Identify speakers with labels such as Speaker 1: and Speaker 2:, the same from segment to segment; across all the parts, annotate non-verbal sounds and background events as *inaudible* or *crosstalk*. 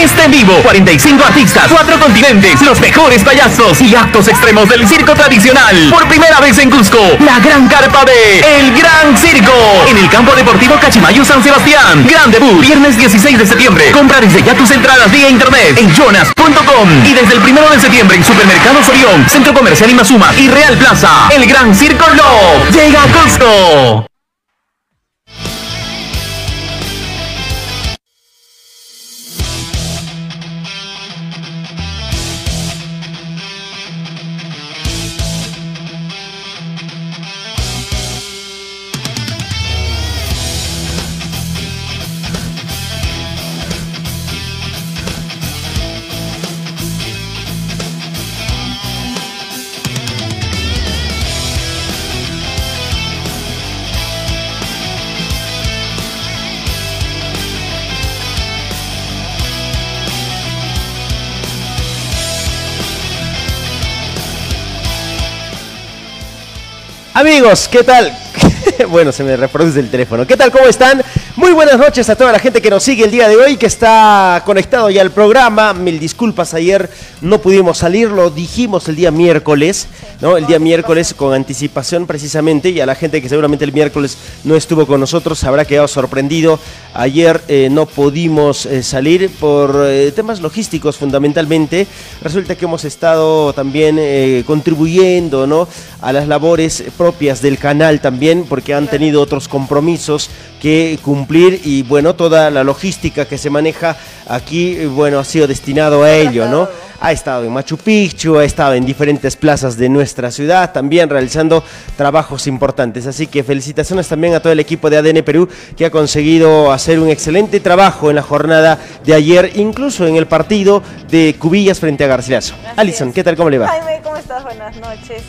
Speaker 1: orquesta en vivo, 45 artistas, 4 continentes, los mejores payasos y actos extremos del circo tradicional. Por primera vez en Cusco, la gran carpa de El Gran Circo en el campo deportivo Cachimayo San Sebastián. Gran debut, viernes 16 de septiembre. Compra desde ya tus entradas vía internet en jonas.com y desde el primero de septiembre en Supermercados Orión, Centro Comercial Imazuma y Real Plaza. El Gran Circo Love llega a Cusco.
Speaker 2: Amigos, ¿qué tal? *laughs* bueno, se me reproduce el teléfono. ¿Qué tal? ¿Cómo están? Muy buenas noches a toda la gente que nos sigue el día de hoy, que está conectado ya al programa. Mil disculpas, ayer no pudimos salir, lo dijimos el día miércoles, ¿no? El día miércoles con anticipación precisamente, y a la gente que seguramente el miércoles no estuvo con nosotros habrá quedado sorprendido. Ayer eh, no pudimos eh, salir por eh, temas logísticos fundamentalmente. Resulta que hemos estado también contribuyendo, ¿no? A las labores propias del canal también, porque han tenido otros compromisos que cumplir y bueno, toda la logística que se maneja aquí, bueno, ha sido destinado a ello, ¿no? Ha estado en Machu Picchu, ha estado en diferentes plazas de nuestra ciudad, también realizando trabajos importantes. Así que felicitaciones también a todo el equipo de ADN Perú que ha conseguido hacer un excelente trabajo en la jornada de ayer, incluso en el partido de Cubillas frente a Garcilaso. Alison. ¿qué tal? ¿Cómo le va?
Speaker 3: Jaime, ¿cómo estás? Buenas noches.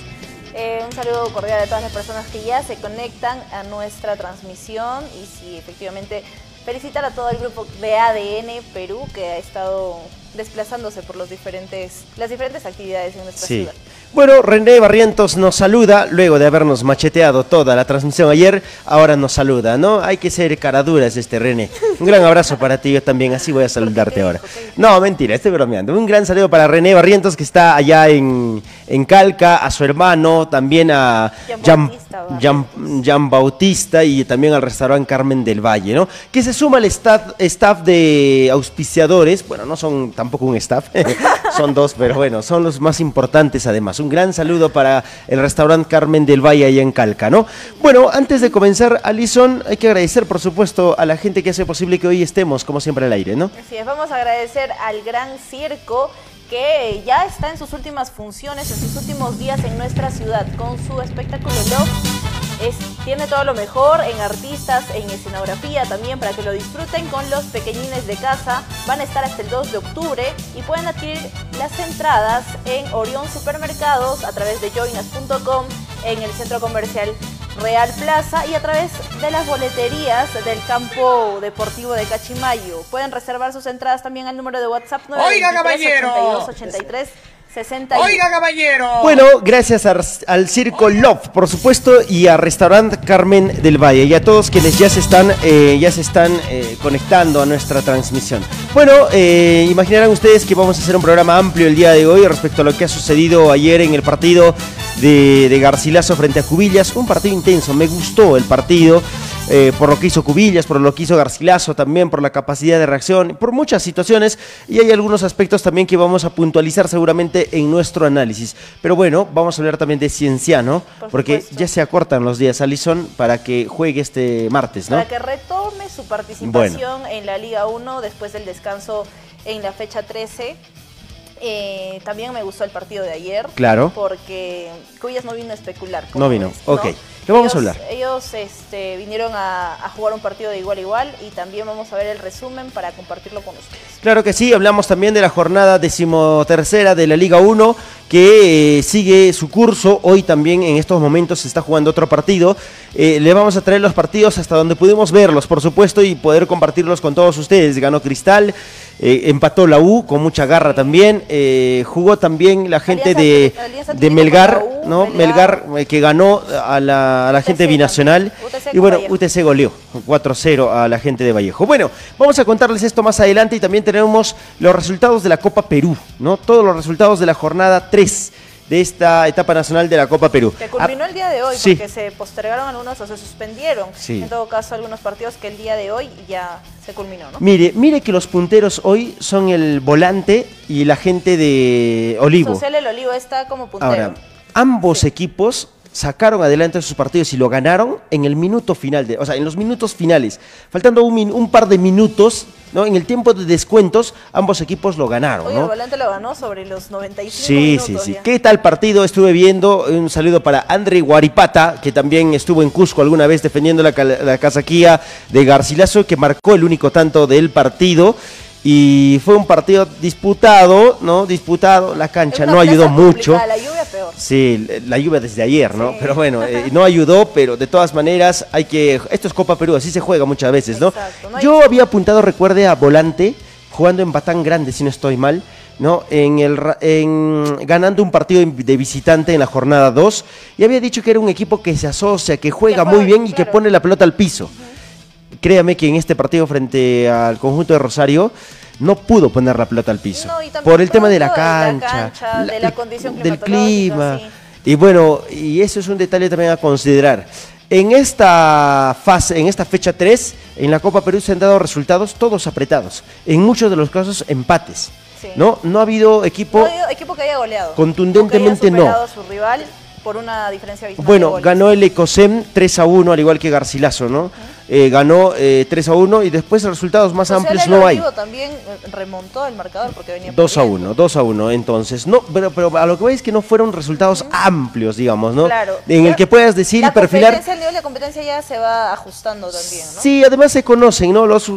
Speaker 3: Eh, un saludo cordial a todas las personas que ya se conectan a nuestra transmisión y sí, efectivamente, felicitar a todo el grupo de ADN Perú que ha estado desplazándose por los diferentes, las diferentes actividades en nuestra
Speaker 2: Sí.
Speaker 3: ciudad.
Speaker 2: Bueno, René Barrientos nos saluda, luego de habernos macheteado toda la transmisión ayer, ahora nos saluda, ¿no? Hay que ser caraduras este René. Un gran abrazo para ti, yo también, así voy a saludarte
Speaker 3: ¿Qué
Speaker 2: ahora. No, mentira, estoy bromeando. Un gran saludo para René Barrientos que está allá en, en Calca, a su hermano, también a
Speaker 3: Jean Bautista
Speaker 2: Jean Bautista y también al restaurante Carmen del Valle, ¿no? Que se suma al staff, staff de auspiciadores, bueno, no son tampoco un staff, *laughs* son dos, pero bueno, son los más importantes además. Un gran saludo para el restaurante Carmen del Valle allá en Calca, ¿no? Bueno, antes de comenzar, Alison, hay que agradecer, por supuesto, a la gente que hace posible que hoy estemos, como siempre, al aire, ¿no?
Speaker 3: Así es, vamos a agradecer al Gran Circo que ya está en sus últimas funciones, en sus últimos días en nuestra ciudad con su espectáculo Love. Es, tiene todo lo mejor en artistas, en escenografía también para que lo disfruten con los pequeñines de casa. Van a estar hasta el 2 de octubre y pueden adquirir las entradas en Orión Supermercados a través de joinas.com en el centro comercial Real Plaza y a través de las boleterías del campo deportivo de Cachimayo. Pueden reservar sus entradas también al número de WhatsApp
Speaker 4: Oiga, caballero.
Speaker 3: 82 83 61.
Speaker 4: Oiga, caballero.
Speaker 2: Bueno, gracias a- al Circo Love, por supuesto, y a Restaurant Carmen del Valle, y a todos quienes ya se están, eh, ya se están eh, conectando a nuestra transmisión. Bueno, eh, imaginarán ustedes que vamos a hacer un programa amplio el día de hoy respecto a lo que ha sucedido ayer en el partido de, de Garcilaso frente a Cubillas. Un partido intenso, me gustó el partido. eh, por lo que hizo Cubillas, por lo que hizo Garcilaso también, por la capacidad de reacción, por muchas situaciones y hay algunos aspectos también que vamos a puntualizar seguramente en nuestro análisis. Pero bueno, vamos a hablar también de Cienciano,
Speaker 3: Por
Speaker 2: porque
Speaker 3: supuesto.
Speaker 2: ya se acortan los días, Alison, para que juegue este martes, ¿no?
Speaker 3: Para que retome su participación en la Liga 1 después del descanso en la fecha 13. Eh, también me gustó el partido de ayer.
Speaker 2: Claro.
Speaker 3: Porque Cuyas no vino a especular.
Speaker 2: No vino,
Speaker 3: es,
Speaker 2: ok. ¿Qué vamos a
Speaker 3: Ellos-
Speaker 2: hablar?
Speaker 3: Ellos este, vinieron a, a jugar un partido de igual a igual y también vamos a ver el resumen para compartirlo con ustedes.
Speaker 2: Claro que sí, hablamos también de la jornada decimotercera de la Liga 1, que eh, sigue su curso. Hoy también en estos momentos se está jugando otro partido. Eh, le vamos a traer los partidos hasta donde pudimos verlos, por supuesto, y poder compartirlos con todos ustedes. Ganó Cristal, eh, empató la U con mucha garra también. jugó también la gente de,
Speaker 3: Alianza-
Speaker 2: de Melgar,
Speaker 3: U,
Speaker 2: ¿no? Melgar,
Speaker 3: Melgar,
Speaker 2: que ganó a la, a la gente binacional.
Speaker 3: UTC
Speaker 2: Y bueno. UTC goleó 4-0 a la gente de Vallejo. Bueno, vamos a contarles esto más adelante y también tenemos los resultados de la Copa Perú, ¿no? Todos los resultados de la jornada 3 de esta etapa nacional de la Copa Perú.
Speaker 3: Que culminó
Speaker 2: Ah,
Speaker 3: el día de hoy,
Speaker 2: sí.
Speaker 3: porque se postergaron algunos o se suspendieron.
Speaker 2: Sí.
Speaker 3: En todo caso, algunos partidos que el día de hoy ya se culminó, ¿no?
Speaker 2: Mire, mire que los punteros hoy son el volante y la gente de Olivo.
Speaker 3: Social El Olivo está como puntero.
Speaker 2: Ahora, ambos equipos sacaron adelante sus partidos y lo ganaron en el minuto final, de, o sea, en los minutos finales. Faltando un par de minutos, ¿no? En el tiempo de descuentos, ambos equipos lo ganaron, ¿no?
Speaker 3: el volante lo ganó sobre los 95
Speaker 2: Sí, sí,
Speaker 3: minutos
Speaker 2: sí.
Speaker 3: ya.
Speaker 2: ¿Qué tal partido? Estuve viendo un saludo para André Guaripata, que también estuvo en Cusco alguna vez defendiendo la, la casaquía de Garcilaso, que marcó el único tanto del partido. Y fue un partido disputado, ¿no? Disputado, la cancha no ayudó mucho.
Speaker 3: La lluvia peor.
Speaker 2: Sí, la lluvia desde ayer, ¿no?
Speaker 3: Sí.
Speaker 2: Pero bueno, eh, *laughs* no ayudó, pero de todas maneras hay que... Esto es Copa Perú, así se juega muchas veces, ¿no?
Speaker 3: Exacto, no hay-
Speaker 2: Yo había apuntado, recuerde, a Volante, jugando en Batán Grande, si no estoy mal, ¿no? En el, en, ganando un partido de visitante en la jornada 2, y había dicho que era un equipo que se asocia, que juega
Speaker 3: juega,
Speaker 2: muy bien y que pone la pelota al piso. Créame que en este partido frente al conjunto de Rosario no pudo poner la pelota al piso.
Speaker 3: No, y también
Speaker 2: por el tema de la
Speaker 3: producto de la
Speaker 2: cancha,
Speaker 3: de la condición
Speaker 2: del clima.
Speaker 3: sí.
Speaker 2: Y bueno, y eso es un detalle también a considerar. En esta fase, en esta fecha 3, en la Copa Perú se han dado resultados todos apretados. En muchos de los casos, empates.
Speaker 3: Sí.
Speaker 2: ¿No? No ha habido equipo.
Speaker 3: No ha habido equipo que haya goleado.
Speaker 2: Contundentemente
Speaker 3: que haya
Speaker 2: no.
Speaker 3: a su rival por una diferencia
Speaker 2: Bueno, ganó el Ecosem 3 a 1, al igual que Garcilaso, ¿no? Eh, ganó eh, 3 a 1 y después resultados más
Speaker 3: Social
Speaker 2: amplios no hay.
Speaker 3: También eh, remontó el marcador porque venía
Speaker 2: 2 a
Speaker 3: perdiendo.
Speaker 2: 1, 2 a 1, entonces. No, pero, pero a lo que voy es que no fueron resultados amplios, digamos, ¿no?
Speaker 3: Claro.
Speaker 2: En el que puedas decir y
Speaker 3: la
Speaker 2: perfilar.
Speaker 3: el nivel de competencia ya se va ajustando también, ¿no?
Speaker 2: Sí, además se conocen, ¿no? Los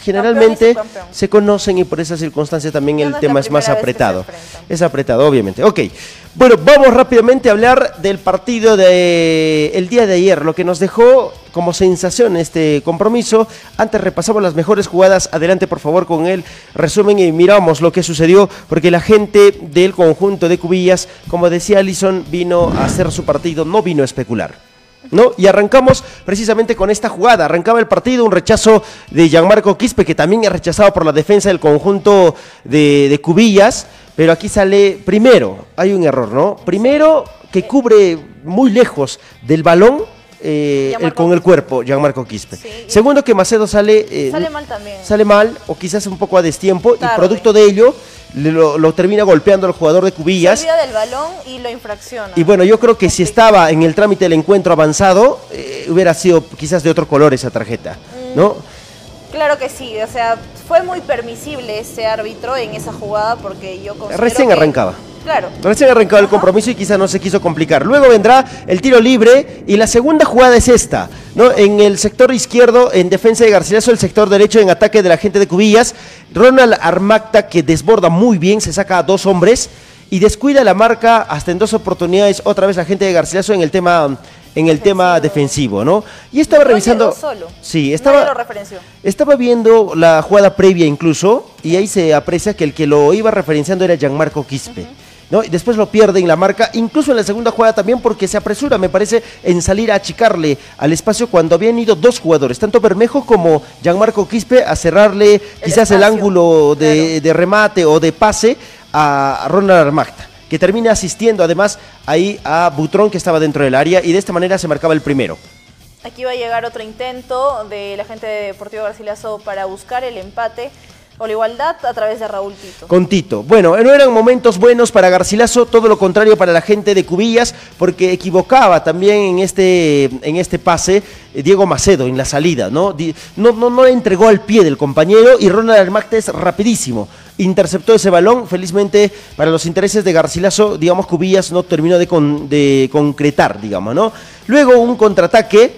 Speaker 2: generalmente se conocen y por esa circunstancia también
Speaker 3: Ya
Speaker 2: el
Speaker 3: no es
Speaker 2: tema
Speaker 3: la
Speaker 2: es más apretado. Es apretado, obviamente. Ok. Bueno, vamos rápidamente a hablar del partido de el día de ayer, lo que nos dejó como sensación este compromiso. Antes repasamos las mejores jugadas. Adelante, por favor, con el resumen y miramos lo que sucedió, porque la gente del conjunto de Cubillas, como decía Alison, vino a hacer su partido, no vino a especular. ¿No? Y arrancamos precisamente con esta jugada. Arrancaba el partido, un rechazo de Gianmarco Quispe, que también es rechazado por la defensa del conjunto de, de Cubillas. Pero aquí sale primero, hay un error, ¿no? Primero que cubre muy lejos del balón eh, el- con el cuerpo, Gianmarco Quispe.
Speaker 3: Sí.
Speaker 2: Segundo que Macedo sale... eh,
Speaker 3: Sale mal también.
Speaker 2: Sale mal o quizás un poco a destiempo y producto de ello lo, lo termina golpeando al jugador de
Speaker 3: Se
Speaker 2: Cubillas.
Speaker 3: olvida del balón y lo infracciona.
Speaker 2: Y bueno, yo creo que si estaba en el trámite del encuentro avanzado, eh, hubiera sido quizás de otro color esa tarjeta, ¿no?
Speaker 3: Claro que sí, o sea, fue muy permisible ese árbitro en esa jugada porque yo
Speaker 2: Recién
Speaker 3: que-
Speaker 2: arrancaba.
Speaker 3: Claro.
Speaker 2: Recién arrancado el compromiso y quizás no se quiso complicar. Luego vendrá el tiro libre y la segunda jugada es esta, ¿no? En el sector izquierdo, en defensa de Garcilaso, el sector derecho en ataque de la gente de Cubillas. Ronald Armacta, que desborda muy bien, se saca a dos hombres y descuida la marca hasta en dos oportunidades otra vez la gente de Garcilaso en el tema en el tema defensivo, ¿no? Y estaba
Speaker 3: No
Speaker 2: revisando
Speaker 3: solo.
Speaker 2: Sí, estaba
Speaker 3: lo
Speaker 2: estaba viendo la jugada previa incluso y ahí se aprecia que el que lo iba referenciando era Gianmarco Quispe. ¿No? Y después lo pierde en la marca, incluso en la segunda jugada también porque se apresura, me parece, en salir a achicarle al espacio cuando habían ido dos jugadores, tanto Bermejo como Gianmarco Quispe, a cerrarle quizás el ángulo de,
Speaker 3: claro.
Speaker 2: de remate o de pase a, a Ronald Armagta, que termina asistiendo además ahí a Butrón que estaba dentro del área y de esta manera se marcaba el primero.
Speaker 3: Aquí va a llegar otro intento de la gente de Deportivo Garcilaso para buscar el empate o la igualdad a través de Raúl Tito.
Speaker 2: Con Tito. Bueno, no eran momentos buenos para Garcilaso, todo lo contrario para la gente de Cubillas, porque equivocaba también en este, en este pase eh, Diego Macedo en la salida, ¿no? No, no, no le entregó al pie del compañero y Ronald Armacta es rapidísimo. Interceptó ese balón, felizmente para los intereses de Garcilaso, digamos, Cubillas no terminó de, con- de concretar, digamos, ¿no? Luego un contraataque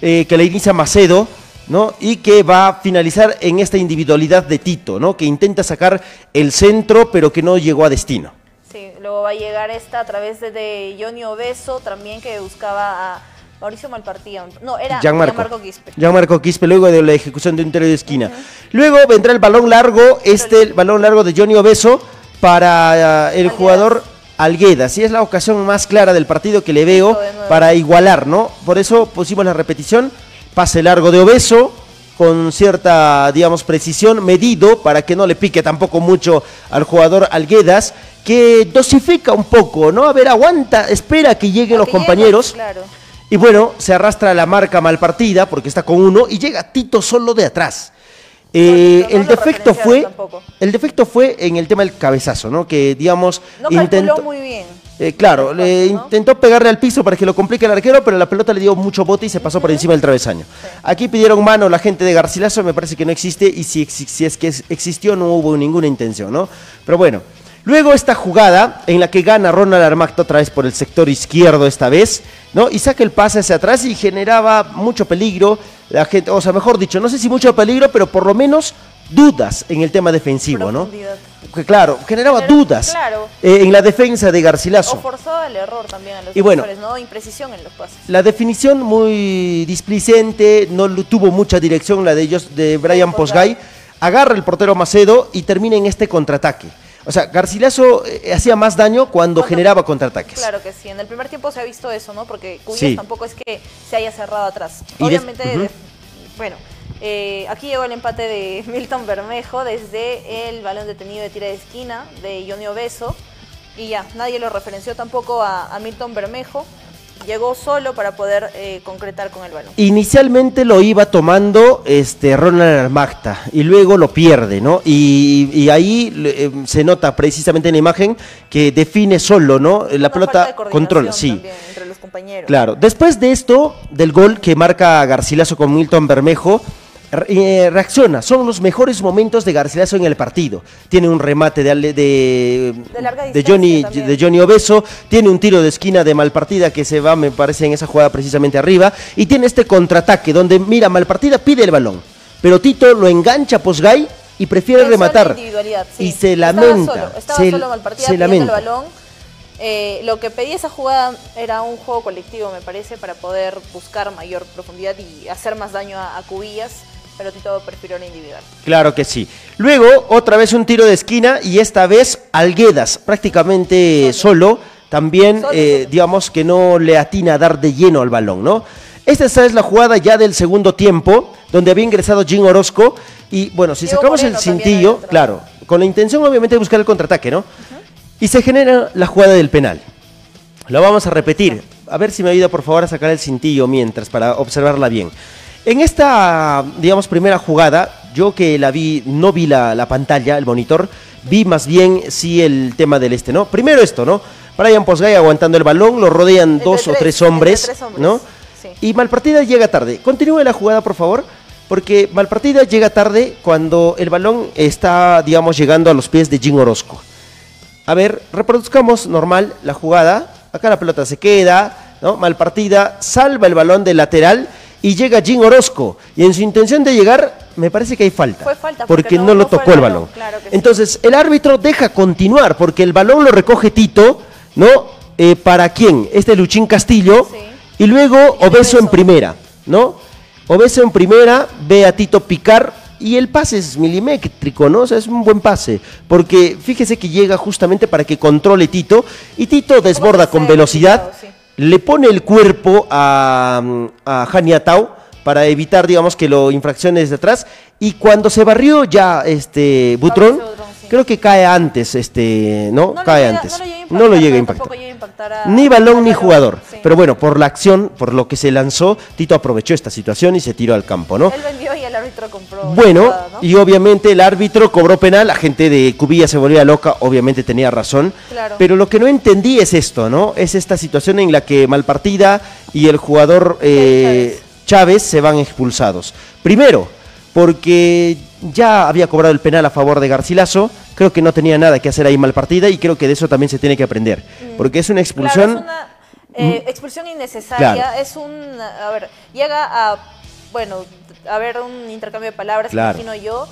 Speaker 2: eh, que le inicia Macedo, ¿no? Y que va a finalizar en esta individualidad de Tito, ¿no? Que intenta sacar el centro, pero que no llegó a destino.
Speaker 3: Sí, luego va a llegar esta a través de, de Johnny Obeso también que buscaba a Mauricio Malpartía. No, era
Speaker 2: Gianmarco.
Speaker 3: Quispe.
Speaker 2: Gianmarco Quispe, luego de la ejecución de un tiro de esquina. Luego vendrá el balón largo, este, el balón largo de Johnny Obeso para eh, el
Speaker 3: Alguedas.
Speaker 2: jugador Algueda. Sí, es la ocasión más clara del partido que le veo para igualar, ¿no? Por eso pusimos la repetición, pase largo de Obeso con cierta, digamos, precisión, medido, para que no le pique tampoco mucho al jugador Alguedas, que dosifica un poco, ¿no? A ver, aguanta, espera que lleguen los
Speaker 3: Que
Speaker 2: compañeros.
Speaker 3: Claro.
Speaker 2: Y bueno, se arrastra la marca mal partida porque está con uno y llega Tito solo de atrás. Eh,
Speaker 3: Bueno, no
Speaker 2: el defecto fue
Speaker 3: tampoco.
Speaker 2: el defecto fue en el tema del cabezazo, ¿no? Que digamos
Speaker 3: No calculó muy bien.
Speaker 2: Eh, claro, le intentó pegarle al piso para que lo complique el arquero, pero la pelota le dio mucho bote y se pasó por encima del travesaño. Aquí pidieron mano la gente de Garcilaso, me parece que no existe, y si, es que existió no hubo ninguna intención, ¿no? Pero bueno, luego esta jugada en la que gana Ronald Armacto otra vez por el sector izquierdo esta vez, ¿no? Y saca el pase hacia atrás y generaba mucho peligro, la gente, o sea, mejor dicho, no sé si mucho peligro, pero por lo menos dudas en el tema defensivo, ¿no? Que claro, generaba
Speaker 3: Pero,
Speaker 2: dudas
Speaker 3: claro.
Speaker 2: eh, en la defensa de Garcilaso.
Speaker 3: O forzaba el error también a los
Speaker 2: Y bueno.
Speaker 3: ¿no? Imprecisión en los pases.
Speaker 2: La definición muy displicente, no tuvo mucha dirección la de ellos, de Brian
Speaker 3: Posgay.
Speaker 2: Posgay. Agarra el portero Macedo y termina en este contraataque. O sea, Garcilaso eh, hacía más daño cuando
Speaker 3: Cuando-
Speaker 2: generaba contraataques.
Speaker 3: Claro que sí, en el primer tiempo se ha visto eso, ¿no? Porque Cuyas
Speaker 2: Sí.
Speaker 3: tampoco es que se haya cerrado atrás.
Speaker 2: Y
Speaker 3: Obviamente, de- bueno, eh, aquí llegó el empate de *laughs* Milton Bermejo desde el balón detenido de tira de esquina de Johnny Obeso. Y ya, nadie lo referenció tampoco a, a Milton Bermejo. Llegó solo para poder eh, concretar con el balón.
Speaker 2: Inicialmente lo iba tomando este Ronald Armacta y luego lo pierde, ¿no? Y, y ahí eh, se nota precisamente en la imagen que define solo, ¿no? La
Speaker 3: Una
Speaker 2: pelota controla, sí.
Speaker 3: también los compañeros.
Speaker 2: Claro, después de esto, del gol que marca Garcilaso con Milton Bermejo, eh, reacciona. Son los mejores momentos de Garcilaso en el partido. Tiene un remate de, de,
Speaker 3: De
Speaker 2: de Johnny,
Speaker 3: también.
Speaker 2: de Johnny Obeso, tiene un tiro de esquina de Malpartida que se va, me parece, en esa jugada precisamente arriba, y tiene este contraataque donde, mira, Malpartida pide el balón, pero Tito lo engancha a Posgay y prefiere
Speaker 3: Pensó
Speaker 2: rematar.
Speaker 3: sí.
Speaker 2: Y se
Speaker 3: Estaba
Speaker 2: lamenta.
Speaker 3: solo, estaba
Speaker 2: se,
Speaker 3: solo Malpartida
Speaker 2: se
Speaker 3: pidiendo
Speaker 2: lamenta.
Speaker 3: el balón. Eh, lo que pedía esa jugada era un juego colectivo, me parece, para poder buscar mayor profundidad y hacer más daño a, a Cubillas, pero Tito prefirió la individual.
Speaker 2: Claro que sí. Luego, otra vez un tiro de esquina y esta vez Alguedas, prácticamente solo, también, eh, digamos que no le atina a dar de lleno al balón, ¿no? Esta es la jugada ya del segundo tiempo, donde había ingresado Jim Orozco y, bueno, si
Speaker 3: Diego
Speaker 2: sacamos el
Speaker 3: Moreno
Speaker 2: cintillo, claro, con la intención obviamente de buscar el contraataque, ¿no? Y se genera la jugada del penal. Lo vamos a repetir. A ver si me ayuda por favor a sacar el cintillo mientras para observarla bien. En esta, digamos, primera jugada, yo que la vi, no vi la, la pantalla, el monitor, vi más bien sí el tema del este, ¿no? Primero esto, ¿no? Brian Posgay aguantando el balón, lo rodean
Speaker 3: Entre
Speaker 2: dos o
Speaker 3: tres,
Speaker 2: hombres,
Speaker 3: tres hombres,
Speaker 2: ¿no?
Speaker 3: sí.
Speaker 2: Y Malpartida llega tarde. Continúe la jugada, por favor, porque Malpartida llega tarde cuando el balón está, digamos, llegando a los pies de Jim Orozco. A ver, reproduzcamos normal la jugada. Acá la pelota se queda, ¿no? Mal partida, salva el balón del lateral y llega Jim Orozco. Y en su intención de llegar, me parece que hay falta.
Speaker 3: Fue falta,
Speaker 2: porque,
Speaker 3: porque
Speaker 2: no,
Speaker 3: no-
Speaker 2: lo tocó
Speaker 3: el
Speaker 2: el
Speaker 3: balón, claro que sí.
Speaker 2: Entonces, el árbitro deja continuar porque el balón lo recoge Tito, ¿no? Eh, ¿Para quién? Este Luchín Castillo.
Speaker 3: Sí.
Speaker 2: Y luego Obeso en primera, ¿no? Obeso en primera, ve a Tito picar y el pase es milimétrico, ¿no? O sea, es un buen pase, porque fíjese que llega justamente para que controle Tito y Tito desborda con velocidad,
Speaker 3: sí.
Speaker 2: le pone el cuerpo a, a Janiatau para evitar, digamos, que lo infraccione desde atrás y cuando se barrió ya este Butrón. Creo que cae antes, este, ¿no?
Speaker 3: No
Speaker 2: cae
Speaker 3: llega-
Speaker 2: antes.
Speaker 3: no lo llega a
Speaker 2: No
Speaker 3: impactar, tampoco llega a impactar a-
Speaker 2: Ni balón
Speaker 3: al
Speaker 2: ni jugador.
Speaker 3: sí.
Speaker 2: Pero bueno, por la acción, por lo que se lanzó, Tito aprovechó esta situación y se tiró al campo, ¿no?
Speaker 3: Él vendió y el árbitro compró.
Speaker 2: Bueno,
Speaker 3: jugada, ¿no?
Speaker 2: y obviamente el árbitro cobró penal, la gente de Cubilla se volvía loca, obviamente tenía razón.
Speaker 3: Claro.
Speaker 2: Pero lo que no entendí es esto, ¿no? Es esta situación en la que Malpartida y el jugador eh, Chávez se van expulsados. Primero, porque ya había cobrado el penal a favor de Garcilaso, creo que no tenía nada que hacer ahí Malpartida y creo que de eso también se tiene que aprender. Porque es una expulsión...
Speaker 3: Claro, es una eh, expulsión innecesaria.
Speaker 2: Claro.
Speaker 3: Es un. A ver, llega a. Bueno, a ver un intercambio de palabras,
Speaker 2: Claro.
Speaker 3: imagino yo.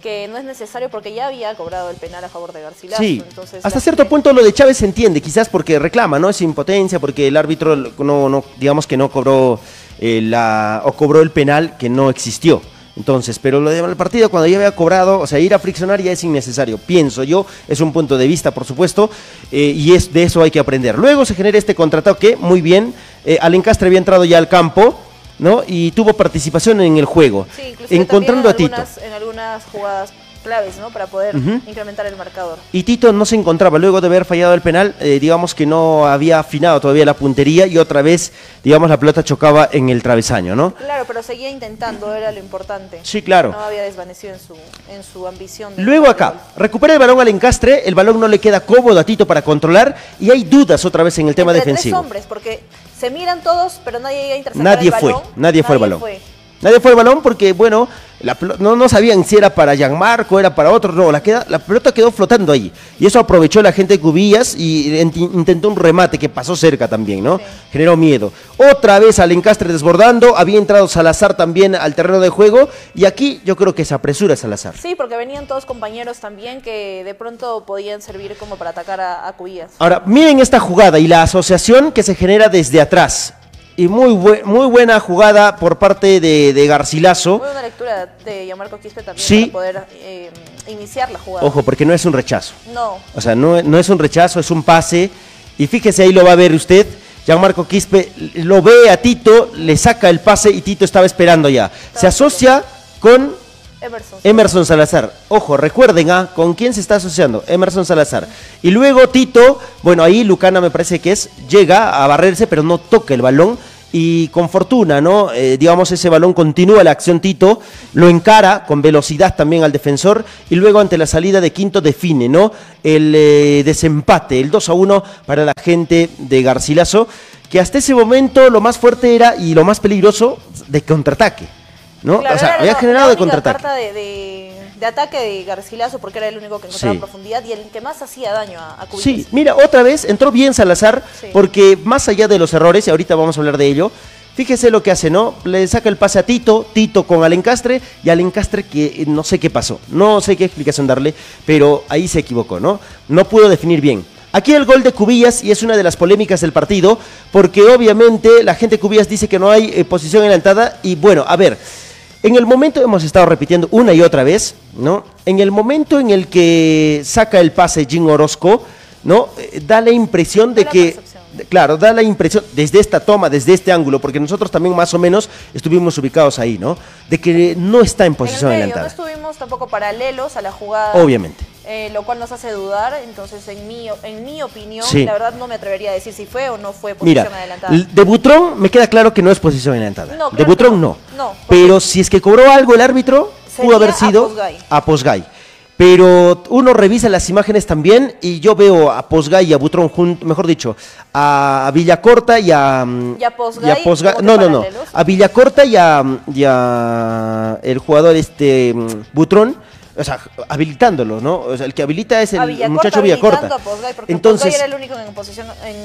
Speaker 3: que no es necesario porque ya había cobrado el penal a favor de Garcilaso.
Speaker 2: Sí,
Speaker 3: entonces,
Speaker 2: hasta cierto punto lo de Chávez se entiende, quizás porque reclama, ¿no? Es impotencia, porque el árbitro no, no digamos que no cobró eh, la, o cobró el penal que no existió. Entonces, pero lo del partido cuando ya había cobrado, o sea, ir a friccionar ya es innecesario, pienso yo, es un punto de vista, por supuesto, eh, y es de eso hay que aprender. Luego se genera este contraataque, muy bien, eh, Alencastre había entrado ya al campo, ¿no? Y tuvo participación en el juego,
Speaker 3: Sí,
Speaker 2: encontrando a Tito.
Speaker 3: en algunas jugadas claves, ¿no? Para poder incrementar el marcador.
Speaker 2: Y Tito no se encontraba, luego de haber fallado el penal, eh, digamos que no había afinado todavía la puntería y otra vez, digamos, la pelota chocaba en el travesaño, ¿no?
Speaker 3: Claro, pero seguía intentando, era lo importante.
Speaker 2: Sí, claro.
Speaker 3: No había desvanecido en su, en su ambición. de
Speaker 2: Luego acá, recupera el balón al encastre, el balón no le queda cómodo a Tito para controlar y hay dudas otra vez en el tema
Speaker 3: Entre
Speaker 2: defensivo.
Speaker 3: Tres hombres, porque se miran todos, pero nadie llega a interceptar
Speaker 2: Nadie
Speaker 3: el
Speaker 2: fue, nadie fue al balón.
Speaker 3: fue.
Speaker 2: Nadie fue al balón porque, bueno, la no, no sabían si era para Gianmarco, era para otro, no, la, queda, la pelota quedó flotando ahí. Y eso aprovechó la gente de Cubillas y ent- intentó un remate que pasó cerca también, ¿no?
Speaker 3: Sí.
Speaker 2: Generó miedo. Otra vez al encastre desbordando, había entrado Salazar también al terreno de juego y aquí yo creo que se apresura Salazar.
Speaker 3: Sí, porque venían todos compañeros también que de pronto podían servir como para atacar a, a Cubillas.
Speaker 2: Ahora, miren esta jugada y la asociación que se genera desde atrás. Y muy, bue- muy buena jugada por parte de, de Garcilaso.
Speaker 3: Muy buena lectura de Gianmarco Quispe también
Speaker 2: Sí.
Speaker 3: para poder eh, iniciar la jugada.
Speaker 2: Ojo, porque no es un rechazo.
Speaker 3: No,
Speaker 2: O sea, no, no es un rechazo, es un pase. Y fíjese, ahí lo va a ver usted. Gianmarco Quispe lo ve a Tito, le saca el pase y Tito estaba esperando ya. Se asocia con
Speaker 3: Emerson.
Speaker 2: Emerson Salazar. Ojo, recuerden, ¿ah? ¿con quién se está asociando? Emerson Salazar. Y luego Tito, bueno, ahí Lucana me parece que es, llega a barrerse, pero no toca el balón. Y con fortuna, ¿no? Eh, digamos, ese balón continúa la acción Tito, lo encara con velocidad también al defensor y luego ante la salida de Quinto define, ¿no? El eh, desempate, el 2 a 1 para la gente de Garcilaso, que hasta ese momento lo más fuerte era y lo más peligroso de contraataque, ¿no?
Speaker 3: Claro,
Speaker 2: o sea, había generado
Speaker 3: la
Speaker 2: de contraataque.
Speaker 3: carta de, de- de ataque de Garcilaso porque era el único que encontraba
Speaker 2: Sí.
Speaker 3: profundidad y el que más hacía daño a, a Cubillas.
Speaker 2: Sí, mira, otra vez entró bien Salazar,
Speaker 3: Sí.
Speaker 2: porque más allá de los errores, y ahorita vamos a hablar de ello, fíjese lo que hace, ¿no? Le saca el pase a Tito, Tito con Alencastre, y Alencastre que eh, no sé qué pasó, no sé qué explicación darle, pero ahí se equivocó, ¿no? No pudo definir bien. Aquí el gol de Cubillas, y es una de las polémicas del partido, porque obviamente la gente de Cubillas dice que no hay eh, posición adelantada, y bueno, a ver, en el momento, hemos estado repitiendo una y otra vez, ¿no? En el momento en el que saca el pase Jim Orozco, ¿no? Eh, Da la impresión de
Speaker 3: la
Speaker 2: que,
Speaker 3: percepción.
Speaker 2: claro, da la impresión, desde esta toma, desde este ángulo, porque nosotros también más o menos estuvimos ubicados ahí, ¿no? De que no está en
Speaker 3: En el
Speaker 2: posición
Speaker 3: medio, no
Speaker 2: adelantada.
Speaker 3: estuvimos tampoco paralelos a la jugada.
Speaker 2: Obviamente.
Speaker 3: Eh, lo cual nos hace dudar. Entonces, en mi, en mi opinión,
Speaker 2: Sí.
Speaker 3: la verdad no me atrevería a decir si fue o no fue posición
Speaker 2: Mira,
Speaker 3: adelantada.
Speaker 2: de Butrón me queda claro que no es posición adelantada.
Speaker 3: No,
Speaker 2: de Butrón no.
Speaker 3: no. No, porque-
Speaker 2: Pero si es que cobró algo el árbitro, pudo haber
Speaker 3: a
Speaker 2: sido
Speaker 3: Posgay.
Speaker 2: a Posgay. Pero uno revisa las imágenes también y yo veo a Posgay y a Butrón juntos, mejor dicho, a Villacorta y a... mm,
Speaker 3: ¿Y a Posgay
Speaker 2: no, no, no. A Villacorta y a, y a el jugador este mm, Butrón, o sea, habilitándolo, ¿no? O sea, el que habilita es el
Speaker 3: Villacorta
Speaker 2: muchacho Villacorta.
Speaker 3: a Posgay, porque
Speaker 2: Entonces,
Speaker 3: era el único en posición en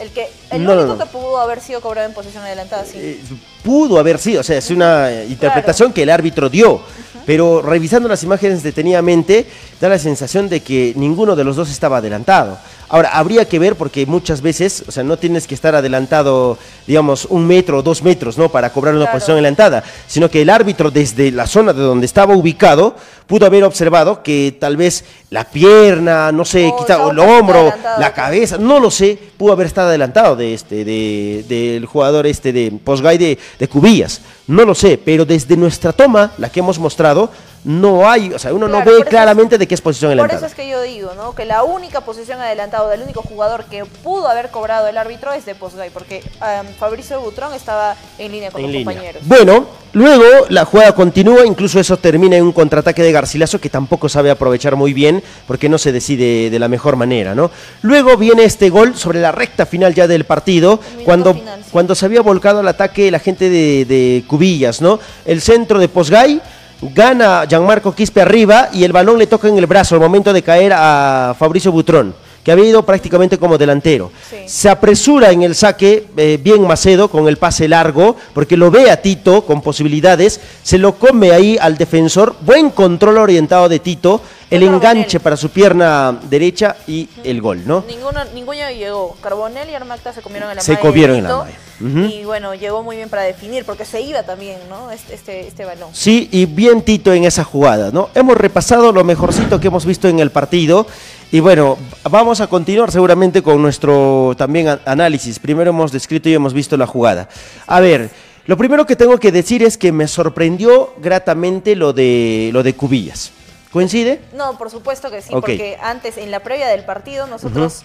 Speaker 3: el que el
Speaker 2: No, no,
Speaker 3: único
Speaker 2: no.
Speaker 3: que pudo haber sido cobrado en posición adelantada sí.
Speaker 2: eh, pudo haber sido, o sea, es una eh, interpretación que el árbitro dio. Pero revisando las imágenes detenidamente, da la sensación de que ninguno de los dos estaba adelantado. Ahora, habría que ver porque muchas veces, o sea, no tienes que estar adelantado, digamos, un metro o dos metros, ¿no? Para cobrar una
Speaker 3: Claro.
Speaker 2: posición adelantada, sino que el árbitro desde la zona de donde estaba ubicado pudo haber observado que tal vez la pierna, no sé,
Speaker 3: O
Speaker 2: quizá o el hombro, la cabeza, no lo sé, pudo haber estado adelantado de este, de, del jugador este de Posgay de, de Cubillas. No lo sé, pero desde nuestra toma, la que hemos mostrado, no hay, o sea, uno
Speaker 3: Claro,
Speaker 2: no
Speaker 3: por
Speaker 2: ve
Speaker 3: es-
Speaker 2: claramente de qué es posición
Speaker 3: Por
Speaker 2: adelantada.
Speaker 3: eso es que yo digo, ¿no? Que la única posición adelantada del único jugador que pudo haber cobrado el árbitro es de Posgay, porque um, Fabricio Butrón estaba en línea con
Speaker 2: En
Speaker 3: los
Speaker 2: línea.
Speaker 3: compañeros.
Speaker 2: Bueno, luego la jugada continúa, incluso eso termina en un contraataque de Garcilaso que tampoco sabe aprovechar muy bien porque no se decide de la mejor manera, ¿no? Luego viene este gol sobre la recta final ya del partido, cuando,
Speaker 3: final, sí.
Speaker 2: cuando se había volcado al ataque la gente de, de Cubillas, ¿no? El centro de Posgay. Gana Gianmarco Quispe arriba y el balón le toca en el brazo al momento de caer a Fabricio Butrón. que había ido prácticamente como delantero.
Speaker 3: Sí.
Speaker 2: Se apresura en el saque, eh, bien Macedo, con el pase largo, porque lo ve a Tito con posibilidades, se lo come ahí al defensor, buen control orientado de Tito, el enganche para su pierna derecha y el gol, ¿no?
Speaker 3: Ninguno, ninguno llegó. Carbonell y Armacta se comieron en la
Speaker 2: Se
Speaker 3: malla
Speaker 2: comieron en la
Speaker 3: Tito, Y bueno, llegó muy bien para definir, porque se iba también, ¿no? Este, este, este balón.
Speaker 2: Sí, y bien Tito en esa jugada, ¿no? Hemos repasado lo mejorcito que hemos visto en el partido y bueno, vamos a continuar seguramente con nuestro también análisis. Primero hemos descrito y hemos visto la jugada. A ver, lo primero que tengo que decir es que me sorprendió gratamente lo de lo de Cubillas. ¿Coincide?
Speaker 3: No, por supuesto que sí, porque antes, en la previa del partido, nosotros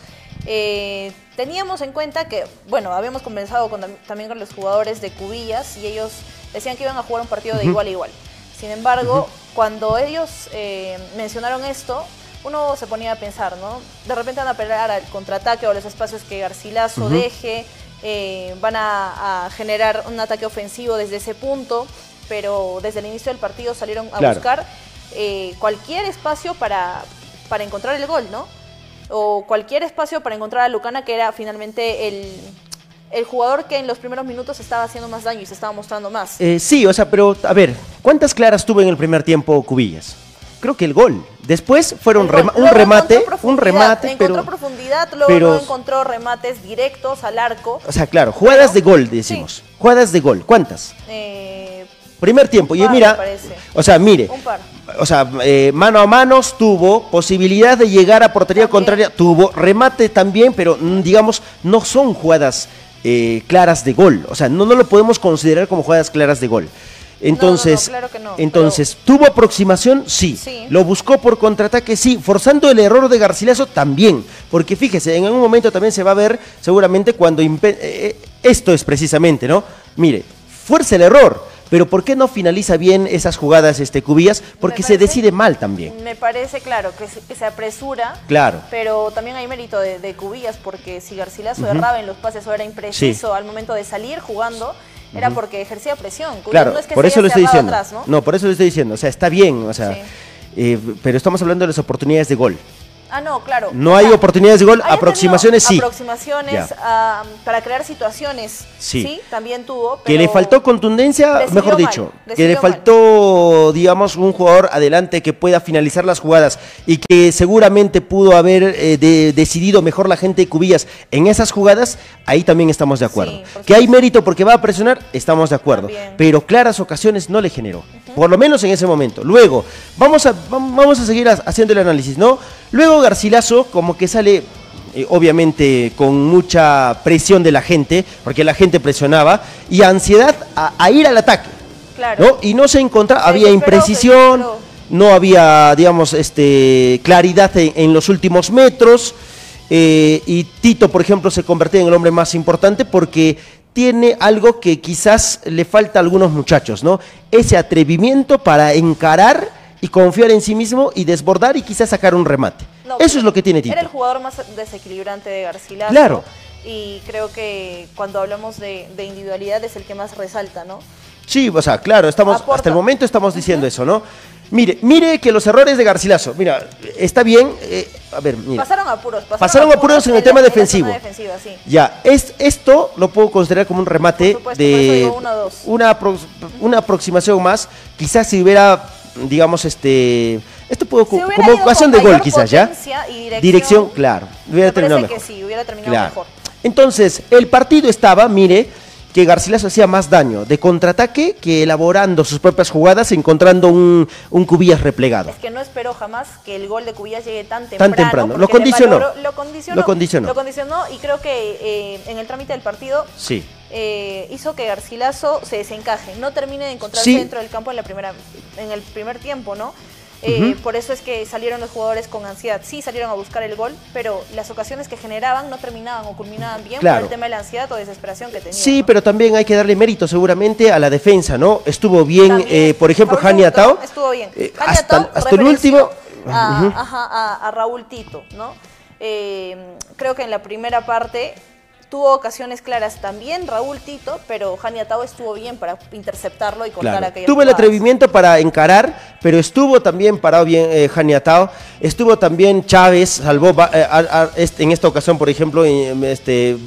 Speaker 3: eh, teníamos en cuenta que, bueno, habíamos conversado con, también con los jugadores de Cubillas y ellos decían que iban a jugar un partido de igual a igual. Sin embargo, cuando ellos eh, mencionaron esto, uno se ponía a pensar, ¿no? De repente van a pelear al contraataque o a los espacios que Garcilaso deje, eh, van a, a generar un ataque ofensivo desde ese punto, pero desde el inicio del partido salieron a
Speaker 2: Claro.
Speaker 3: buscar eh, cualquier espacio para, para encontrar el gol, ¿no? O cualquier espacio para encontrar a Lucana, que era finalmente el, el jugador que en los primeros minutos estaba haciendo más daño y se estaba mostrando más.
Speaker 2: Eh, sí, o sea, pero a ver, ¿cuántas claras tuvo en el primer tiempo Cubillas? Creo que el gol. Después fueron
Speaker 3: gol.
Speaker 2: un remate,
Speaker 3: encontró
Speaker 2: un remate,
Speaker 3: encontró
Speaker 2: pero
Speaker 3: profundidad, luego
Speaker 2: pero-
Speaker 3: no encontró remates directos al arco.
Speaker 2: o sea, claro, jugadas de gol decimos. Jugadas de gol, ¿cuántas?
Speaker 3: Eh,
Speaker 2: Primer tiempo. Y
Speaker 3: par,
Speaker 2: mira,
Speaker 3: me
Speaker 2: o sea, mire,
Speaker 3: Un par.
Speaker 2: o sea, eh, mano a manos tuvo, posibilidad de llegar a portería
Speaker 3: También.
Speaker 2: contraria tuvo, remate también, pero mm, digamos, no son jugadas eh, claras de gol. O sea, no, no lo podemos considerar como jugadas claras de gol. Entonces,
Speaker 3: no, claro que no,
Speaker 2: entonces ¿tuvo aproximación? Sí.
Speaker 3: Sí.
Speaker 2: ¿Lo buscó por contraataque? Sí. Forzando el error de Garcilaso también. Porque fíjese, en algún momento también se va a ver, seguramente, cuando... impe- eh, esto es precisamente, ¿no? Mire, fuerza el error. Pero ¿por qué no finaliza bien esas jugadas este Cubillas? Porque se decide mal también.
Speaker 3: Me parece, claro, que se, que se apresura.
Speaker 2: Claro.
Speaker 3: Pero también hay mérito de, de Cubillas, porque si Garcilaso erraba en los pases o era impreciso al momento de salir jugando, era porque ejercía presión. Cubillas
Speaker 2: Claro,
Speaker 3: no es que
Speaker 2: por
Speaker 3: se
Speaker 2: eso le estoy diciendo.
Speaker 3: atrás, ¿no?
Speaker 2: ¿no? por eso le estoy diciendo. O sea, está bien, o sea,
Speaker 3: Sí.
Speaker 2: eh, pero estamos hablando de las oportunidades de gol.
Speaker 3: Ah, no, claro.
Speaker 2: No hay oportunidades de gol, aproximaciones sí.
Speaker 3: Aproximaciones ah, para crear situaciones,
Speaker 2: Sí.
Speaker 3: sí, también tuvo.
Speaker 2: Que le faltó contundencia, mejor
Speaker 3: mal,
Speaker 2: dicho, que le
Speaker 3: mal.
Speaker 2: faltó, digamos, un jugador adelante que pueda finalizar las jugadas y que seguramente pudo haber eh, de- decidido mejor la gente de Cubillas en esas jugadas, ahí también estamos de acuerdo.
Speaker 3: Sí,
Speaker 2: que hay mérito porque va a presionar, estamos de acuerdo.
Speaker 3: También.
Speaker 2: Pero claras ocasiones no le generó, por lo menos en ese momento. Luego, vamos a, vam- vamos a seguir ha- haciendo el análisis, ¿no? Luego Garcilaso como que sale eh, obviamente con mucha presión de la gente, porque la gente presionaba, y ansiedad a, a ir al ataque.
Speaker 3: Claro.
Speaker 2: ¿no? Y no se encontraba, había imprecisión, no había, digamos, este, claridad en, en los últimos metros, eh, y Tito, por ejemplo, se convertía en el hombre más importante porque tiene algo que quizás le falta a algunos muchachos, ¿no? Ese atrevimiento para encarar y confiar en sí mismo y desbordar y quizás sacar un remate.
Speaker 3: No,
Speaker 2: Eso es lo que tiene Tito.
Speaker 3: Era el jugador más desequilibrante de Garcilaso.
Speaker 2: Claro.
Speaker 3: Y creo que cuando hablamos de, de individualidad es el que más resalta, ¿no?
Speaker 2: Sí, o sea, claro, estamos,
Speaker 3: Aporta.
Speaker 2: hasta el momento estamos diciendo eso, ¿no? Mire, mire que los errores de Garcilaso, mira, está bien, eh, a ver, mira.
Speaker 3: Pasaron apuros. Pasaron,
Speaker 2: Pasaron apuros en el tema defensivo.
Speaker 3: sí.
Speaker 2: Ya, es, esto lo puedo considerar como un remate
Speaker 3: supuesto,
Speaker 2: de
Speaker 3: uno,
Speaker 2: una, apro- una aproximación más. Quizás si hubiera, digamos, este. Esto puedo
Speaker 3: Si
Speaker 2: como ocasión de gol, quizás, ¿ya?
Speaker 3: y dirección,
Speaker 2: claro. Hubiera
Speaker 3: me
Speaker 2: terminado mejor.
Speaker 3: que sí, hubiera terminado
Speaker 2: Claro.
Speaker 3: mejor.
Speaker 2: Entonces, el partido estaba, mire, que Garcilaso hacía más daño de contraataque que elaborando sus propias jugadas, encontrando un, un Cubillas replegado.
Speaker 3: Es que no esperó jamás que el gol de Cubillas llegue tan temprano.
Speaker 2: temprano.
Speaker 3: porque
Speaker 2: Lo condicionó.
Speaker 3: valoró- lo condicionó.
Speaker 2: Lo condicionó.
Speaker 3: Lo condicionó y creo que eh, en el trámite del partido
Speaker 2: Sí.
Speaker 3: Eh, hizo que Garcilaso se desencaje, no termine de encontrarse
Speaker 2: Sí.
Speaker 3: dentro del campo en la primera, en el primer tiempo, ¿no? Eh, Por eso es que salieron los jugadores con ansiedad. Sí salieron a buscar el gol, pero las ocasiones que generaban no terminaban o culminaban bien
Speaker 2: Claro.
Speaker 3: por el tema de la ansiedad o desesperación que tenían.
Speaker 2: Sí,
Speaker 3: ¿no?
Speaker 2: pero también hay que darle mérito seguramente a la defensa, ¿no? Estuvo bien, eh, por ejemplo, Jani Atao.
Speaker 3: Estuvo bien.
Speaker 2: eh, hasta
Speaker 3: Atao
Speaker 2: hasta el último.
Speaker 3: A,
Speaker 2: Ujú.
Speaker 3: ajá, a- a Raúl Tito, ¿no? Eh, creo que en la primera parte tuvo ocasiones claras también Raúl Tito, pero Jani Atao estuvo bien para interceptarlo y cortar
Speaker 2: Claro.
Speaker 3: aquellas
Speaker 2: Tuvo el atrevimiento para encarar, pero estuvo también parado bien eh, Jani Atao. Estuvo también Chávez, salvó eh, a- a- este- en esta ocasión, por ejemplo, este,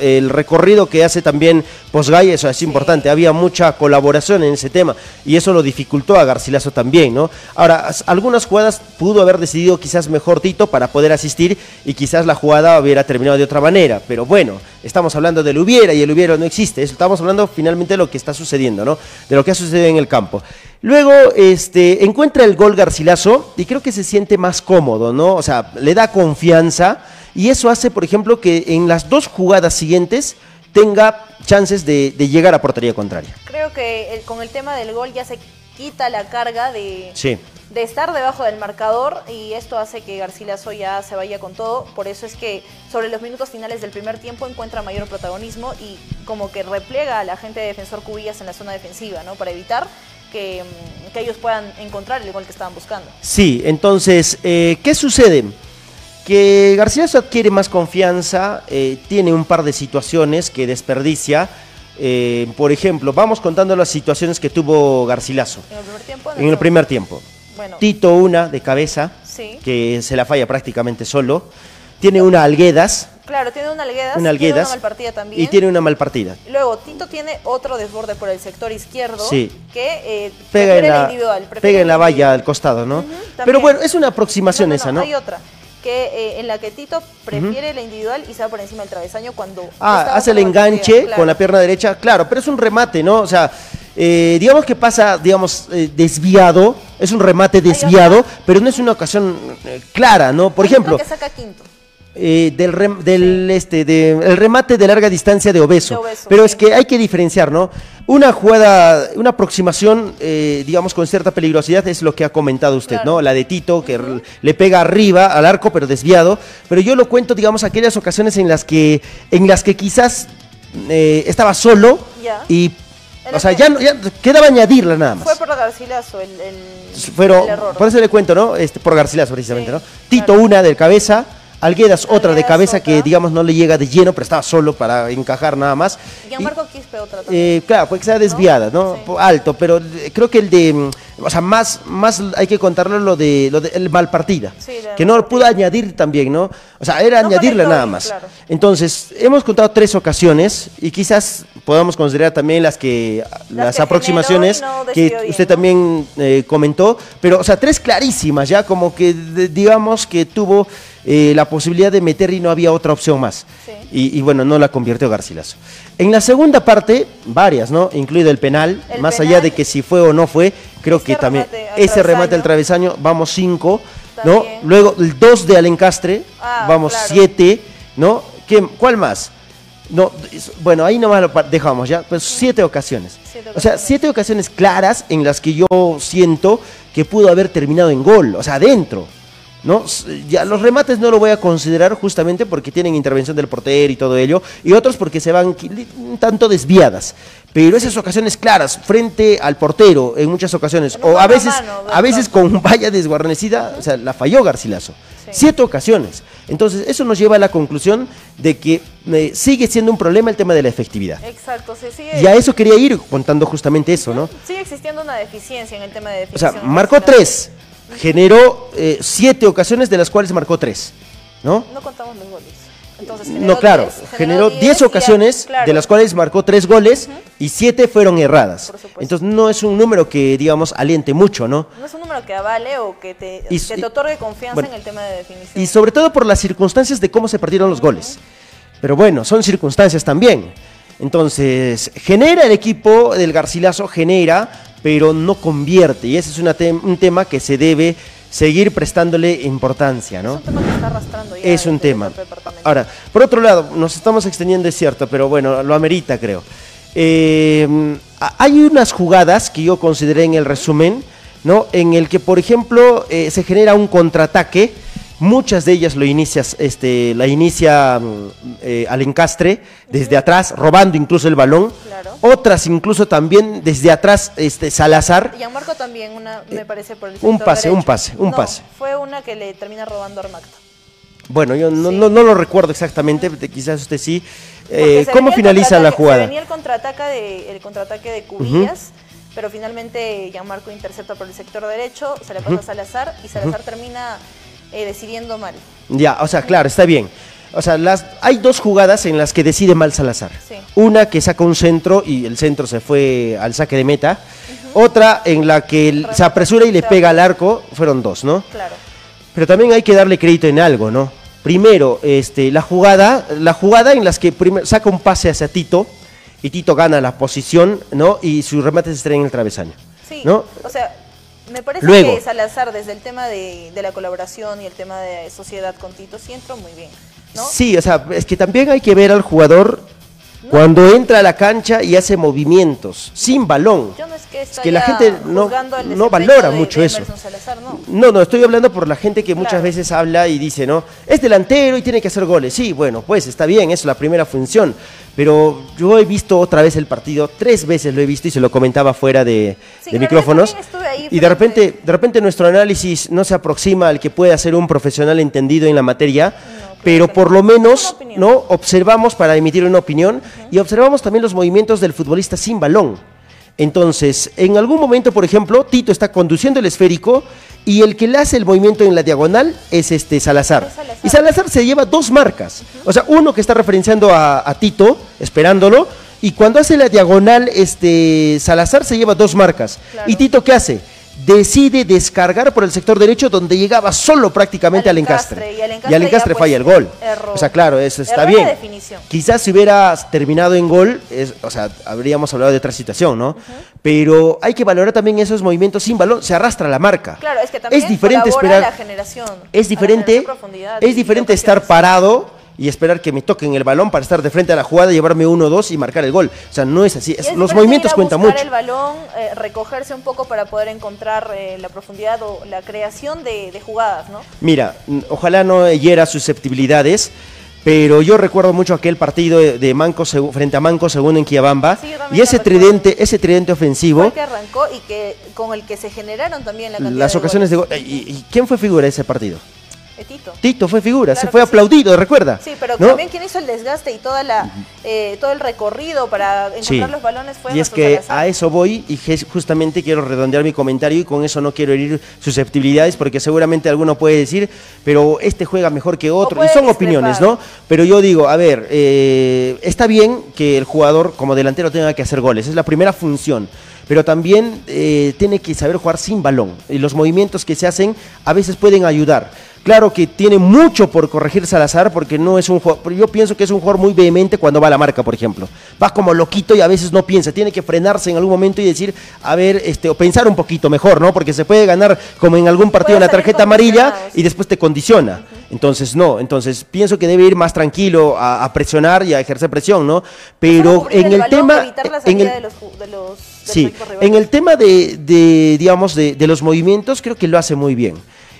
Speaker 2: el recorrido que hace también Posgay, eso es importante. Había mucha colaboración en ese tema y eso lo dificultó a Garcilaso también, ¿no? Ahora, as- algunas jugadas pudo haber decidido quizás mejor Tito para poder asistir y quizás la jugada hubiera terminado de otra manera, pero bueno, estamos hablando del hubiera y el hubiera no existe, estamos hablando finalmente de lo que está sucediendo, ¿no? De lo que ha sucedido en el campo. Luego, este, encuentra el gol Garcilaso y creo que se siente más cómodo, ¿no? O sea, le da confianza y eso hace, por ejemplo, que en las dos jugadas siguientes tenga chances de, de llegar a portería contraria.
Speaker 3: Creo que el- con el tema del gol ya se quita la carga de,
Speaker 2: Sí.
Speaker 3: de estar debajo del marcador y esto hace que Garcilaso ya se vaya con todo. Por eso es que sobre los minutos finales del primer tiempo encuentra mayor protagonismo y como que replega a la gente de defensor Cubillas en la zona defensiva, ¿no? Para evitar que, mm, que ellos puedan encontrar el gol que estaban buscando.
Speaker 2: Sí, entonces, eh, ¿qué sucede? Que Garcilaso adquiere más confianza, eh, tiene un par de situaciones que desperdicia. Eh, por ejemplo, vamos contando las situaciones que tuvo Garcilaso
Speaker 3: En el primer tiempo.
Speaker 2: en el primer tiempo.
Speaker 3: Bueno,
Speaker 2: Tito una de cabeza,
Speaker 3: sí.
Speaker 2: que se la falla prácticamente solo. Tiene una Alguedas,
Speaker 3: Claro, tiene una Alguedas,
Speaker 2: una
Speaker 3: tiene
Speaker 2: Alguedas
Speaker 3: una malpartida también.
Speaker 2: y tiene una mal partida.
Speaker 3: Luego, Tito tiene otro desborde por el sector izquierdo
Speaker 2: Sí.
Speaker 3: que eh,
Speaker 2: Pega en, la,
Speaker 3: individual.
Speaker 2: pega en la valla al costado, ¿no? Pero bueno, es una aproximación esa, ¿no?
Speaker 3: Hay otra, que eh, en la que Tito prefiere la individual y se va por encima del travesaño cuando...
Speaker 2: Ah, hace el enganche con la pierna derecha, claro, pero es un remate, ¿no? O sea, eh, digamos que pasa, digamos, eh, desviado, es un remate desviado, pero no es una ocasión eh, clara, ¿no? Por ejemplo,
Speaker 3: que saca quinto.
Speaker 2: Eh, del, rem- del este, de, el remate de larga distancia de obeso.
Speaker 3: De Obeso,
Speaker 2: Pero es que hay que diferenciar, ¿no? Una jugada, una aproximación, eh, digamos, con cierta peligrosidad es lo que ha comentado usted,
Speaker 3: Claro.
Speaker 2: ¿no? La de Tito, que le pega arriba al arco, pero desviado. Pero yo lo cuento, digamos, aquellas ocasiones en las que, en las que quizás eh, estaba solo y, o sea, ya, no- ya quedaba añadirla nada más.
Speaker 3: Fue por Garcilaso el, el,
Speaker 2: Pero,
Speaker 3: el error.
Speaker 2: por eso le cuento, ¿no? Este, por Garcilaso, precisamente,
Speaker 3: Sí,
Speaker 2: ¿no? Tito
Speaker 3: claro.
Speaker 2: una de cabeza, Alguedas otra de cabeza que, digamos, no le llega de lleno, pero estaba solo para encajar nada más.
Speaker 3: Gianmarco Quispe otra
Speaker 2: Y,
Speaker 3: también.
Speaker 2: eh, claro, puede que sea desviada, ¿no?
Speaker 3: Sí.
Speaker 2: Po- Alto, pero eh, creo que el de, mm, o sea, más, más hay que contarlo lo de, lo de el mal partida,
Speaker 3: Sí,
Speaker 2: que no pudo añadir también, ¿no? O sea, era
Speaker 3: No
Speaker 2: añadirle nada más.
Speaker 3: claro.
Speaker 2: Entonces, hemos contado tres ocasiones y quizás podamos considerar también las que las,
Speaker 3: que
Speaker 2: aproximaciones
Speaker 3: generó y no
Speaker 2: que
Speaker 3: bien,
Speaker 2: usted también eh, comentó, pero, o sea, tres clarísimas, ya como que de- digamos que tuvo eh, la posibilidad de meter y no había otra opción más.
Speaker 3: Sí.
Speaker 2: Y, y bueno, no la convirtió Garcilaso. En la segunda parte, varias, ¿no? Incluido el penal,
Speaker 3: El
Speaker 2: más
Speaker 3: penal.
Speaker 2: allá de que si fue o no fue, creo que también ese remate al
Speaker 3: travesaño.
Speaker 2: vamos cinco, ¿no?
Speaker 3: También.
Speaker 2: Luego el 2 de Alencastre,
Speaker 3: Ah,
Speaker 2: vamos
Speaker 3: claro.
Speaker 2: siete, ¿no? ¿Qué- ¿Cuál más? No, bueno, ahí nomás lo dejamos ya, pues siete ocasiones.
Speaker 3: Siete
Speaker 2: O sea, siete ocasiones claras en las que yo siento que pudo haber terminado en gol, o sea, adentro. ¿No? Ya los remates no lo voy a considerar justamente porque tienen intervención del portero y todo ello, y otros porque se van un tanto desviadas. Pero esas ocasiones claras, frente al portero, en muchas ocasiones, o a veces, a veces con *laughs* valla desguarnecida, o sea, la falló Garcilaso.
Speaker 3: Sí.
Speaker 2: Siete ocasiones. Entonces, eso nos lleva a la conclusión de que eh, sigue siendo un problema el tema de la efectividad.
Speaker 3: Exacto, se sigue,
Speaker 2: Y a eso quería ir contando justamente eso, ¿no?
Speaker 3: sigue existiendo una deficiencia en el tema de
Speaker 2: O sea,
Speaker 3: definición.
Speaker 2: marcó tres, generó eh, siete ocasiones, de las cuales marcó tres, ¿no?
Speaker 3: No contamos los goles. Entonces,
Speaker 2: No, claro, generó
Speaker 3: diez
Speaker 2: diez
Speaker 3: y ya-
Speaker 2: ocasiones,
Speaker 3: claro.
Speaker 2: de las cuales marcó tres goles y siete fueron erradas. Entonces, no es un número que, digamos, aliente mucho, ¿no?
Speaker 3: No es un número que avale o que te,
Speaker 2: Y-
Speaker 3: que te otorgue confianza
Speaker 2: bueno,
Speaker 3: en el tema de definición.
Speaker 2: Y sobre todo por las circunstancias de cómo se partieron los goles. Pero bueno, son circunstancias también. Entonces, genera el equipo del Garcilaso, genera, pero no convierte. Y ese es una un tema que se debe seguir prestándole importancia,
Speaker 3: Es
Speaker 2: ¿no?
Speaker 3: un tema que está arrastrando ya
Speaker 2: Es un tema.
Speaker 3: departamento.
Speaker 2: Ahora, por otro lado, nos estamos extendiendo, es cierto, pero bueno, lo amerita, creo. Eh, hay unas jugadas que yo consideré en el resumen, ¿no? En el que, por ejemplo, eh, se genera un contraataque. Muchas de ellas lo inicias, este, la inicia mm, eh, al encastre desde atrás, robando incluso el balón.
Speaker 3: Claro.
Speaker 2: Otras incluso también desde atrás, este, Salazar.
Speaker 3: Gianmarco también, una, me parece, por el
Speaker 2: un pase, un pase, un
Speaker 3: No,
Speaker 2: pase.
Speaker 3: fue una que le termina robando a Armacta.
Speaker 2: Bueno, yo no,
Speaker 3: Sí.
Speaker 2: no, no lo recuerdo exactamente, quizás usted sí. Eh, ¿Cómo finaliza la jugada?
Speaker 3: Se venía el contraataque de, el contraataque de Cubillas, pero finalmente Gianmarco intercepta por el sector derecho, se le pasa a Salazar y Salazar termina eh, decidiendo mal.
Speaker 2: Ya, o sea, claro, está bien. O sea, las, hay dos jugadas en las que decide mal Salazar.
Speaker 3: Sí.
Speaker 2: Una que saca un centro y el centro se fue al saque de meta. Otra en la que se apresura y le pega al arco. Fueron dos, ¿no?
Speaker 3: Claro.
Speaker 2: Pero también hay que darle crédito en algo, ¿no? Primero, este, la jugada, la jugada en las que primero saca un pase hacia Tito y Tito gana la posición, ¿no? Y su remate se estrella en el travesaño.
Speaker 3: Sí,
Speaker 2: ¿no?
Speaker 3: o sea, me parece
Speaker 2: Luego.
Speaker 3: que Salazar desde el tema de, de la colaboración y el tema de sociedad con Tito sí entró muy bien, ¿no?
Speaker 2: Sí, o sea, es que también hay que ver al jugador cuando entra a la cancha y hace movimientos sin balón.
Speaker 3: Yo no es que,
Speaker 2: Es que la gente no- no valora
Speaker 3: de-
Speaker 2: mucho
Speaker 3: de
Speaker 2: eso.
Speaker 3: Salazar, no.
Speaker 2: No, no, estoy hablando por la gente que muchas veces habla y dice, ¿no? Es delantero y tiene que hacer goles. Sí, bueno, pues está bien, es la primera función. Pero yo he visto otra vez el partido, tres veces lo he visto y se lo comentaba fuera de,
Speaker 3: Sí,
Speaker 2: micrófonos.
Speaker 3: ahí
Speaker 2: Y de repente, de repente nuestro análisis no se aproxima al que puede ser un profesional entendido en la materia. Pero por lo menos. ¿no? Observamos para emitir una opinión y observamos también los movimientos del futbolista sin balón. Entonces, en algún momento, por ejemplo, Tito está conduciendo el esférico y el que le hace el movimiento en la diagonal es este Salazar. Y Salazar se lleva dos marcas. O sea, uno que está referenciando a, a Tito, esperándolo, y cuando hace la diagonal, este Salazar se lleva dos marcas.
Speaker 3: Claro.
Speaker 2: ¿Y Tito qué hace? Decide descargar por el sector derecho donde llegaba solo prácticamente
Speaker 3: Al
Speaker 2: al encastre.
Speaker 3: encastre, y al encastre pues,
Speaker 2: falla el gol.
Speaker 3: error.
Speaker 2: O sea, claro, eso está
Speaker 3: Error de
Speaker 2: bien.
Speaker 3: definición.
Speaker 2: Quizás si hubiera terminado en gol, es- o sea, habríamos hablado de otra situación, ¿no? Pero hay que valorar también esos movimientos sin balón, se arrastra la marca.
Speaker 3: Claro, es que también
Speaker 2: es diferente esperar,
Speaker 3: a la generación. a
Speaker 2: es diferente, es diferente estar parado y esperar que me toquen el balón para estar de frente a la jugada, llevarme uno o dos y marcar el gol. O sea, no es así. Es- los movimientos cuentan mucho.
Speaker 3: el balón, eh, recogerse un poco para poder encontrar eh, la profundidad o la creación de, de jugadas, ¿no?
Speaker 2: Mira, ojalá no hiera susceptibilidades, pero yo recuerdo mucho aquel partido de, de Manco frente a Manco segundo en Quiabamba
Speaker 3: Sí,
Speaker 2: y ese tridente, ese tridente ofensivo,
Speaker 3: Fue que arrancó y que con el que se generaron también la
Speaker 2: las
Speaker 3: de
Speaker 2: ocasiones de
Speaker 3: goles.
Speaker 2: gol. ¿Y, y quién fue figura de ese partido?
Speaker 3: Eh, Tito.
Speaker 2: Tito fue figura,
Speaker 3: Claro
Speaker 2: se fue
Speaker 3: que sí.
Speaker 2: aplaudido, recuerda.
Speaker 3: Sí, pero
Speaker 2: ¿no?
Speaker 3: también quien hizo el desgaste y toda la, eh, todo el recorrido para encontrar
Speaker 2: Sí.
Speaker 3: los balones fue
Speaker 2: y es que
Speaker 3: Salazar.
Speaker 2: a eso voy y justamente quiero redondear mi comentario y con eso no quiero herir susceptibilidades porque seguramente alguno puede decir, pero este juega mejor que otro. Y son
Speaker 3: discrepar.
Speaker 2: opiniones, ¿no? Pero yo digo, a ver, eh, está bien que el jugador como delantero tenga que hacer goles, es la primera función. Pero también eh, tiene que saber jugar sin balón. Y los movimientos que se hacen a veces pueden ayudar. Claro que tiene mucho por corregir Salazar porque no es un jugador, yo pienso que es un jugador muy vehemente cuando va a la marca, por ejemplo. Va como loquito y a veces no piensa, tiene que frenarse en algún momento y decir, a ver, este, o pensar un poquito mejor, ¿no? Porque se puede ganar como en algún partido la tarjeta amarilla y después te condiciona. Entonces, no, entonces pienso que debe ir más tranquilo a, a presionar y a ejercer presión, ¿no? Pero en el,
Speaker 3: balón,
Speaker 2: tema...
Speaker 3: evitar la
Speaker 2: en el-
Speaker 3: del
Speaker 2: Sí, en el tema de, de, digamos, de, de los movimientos, creo que lo hace muy bien.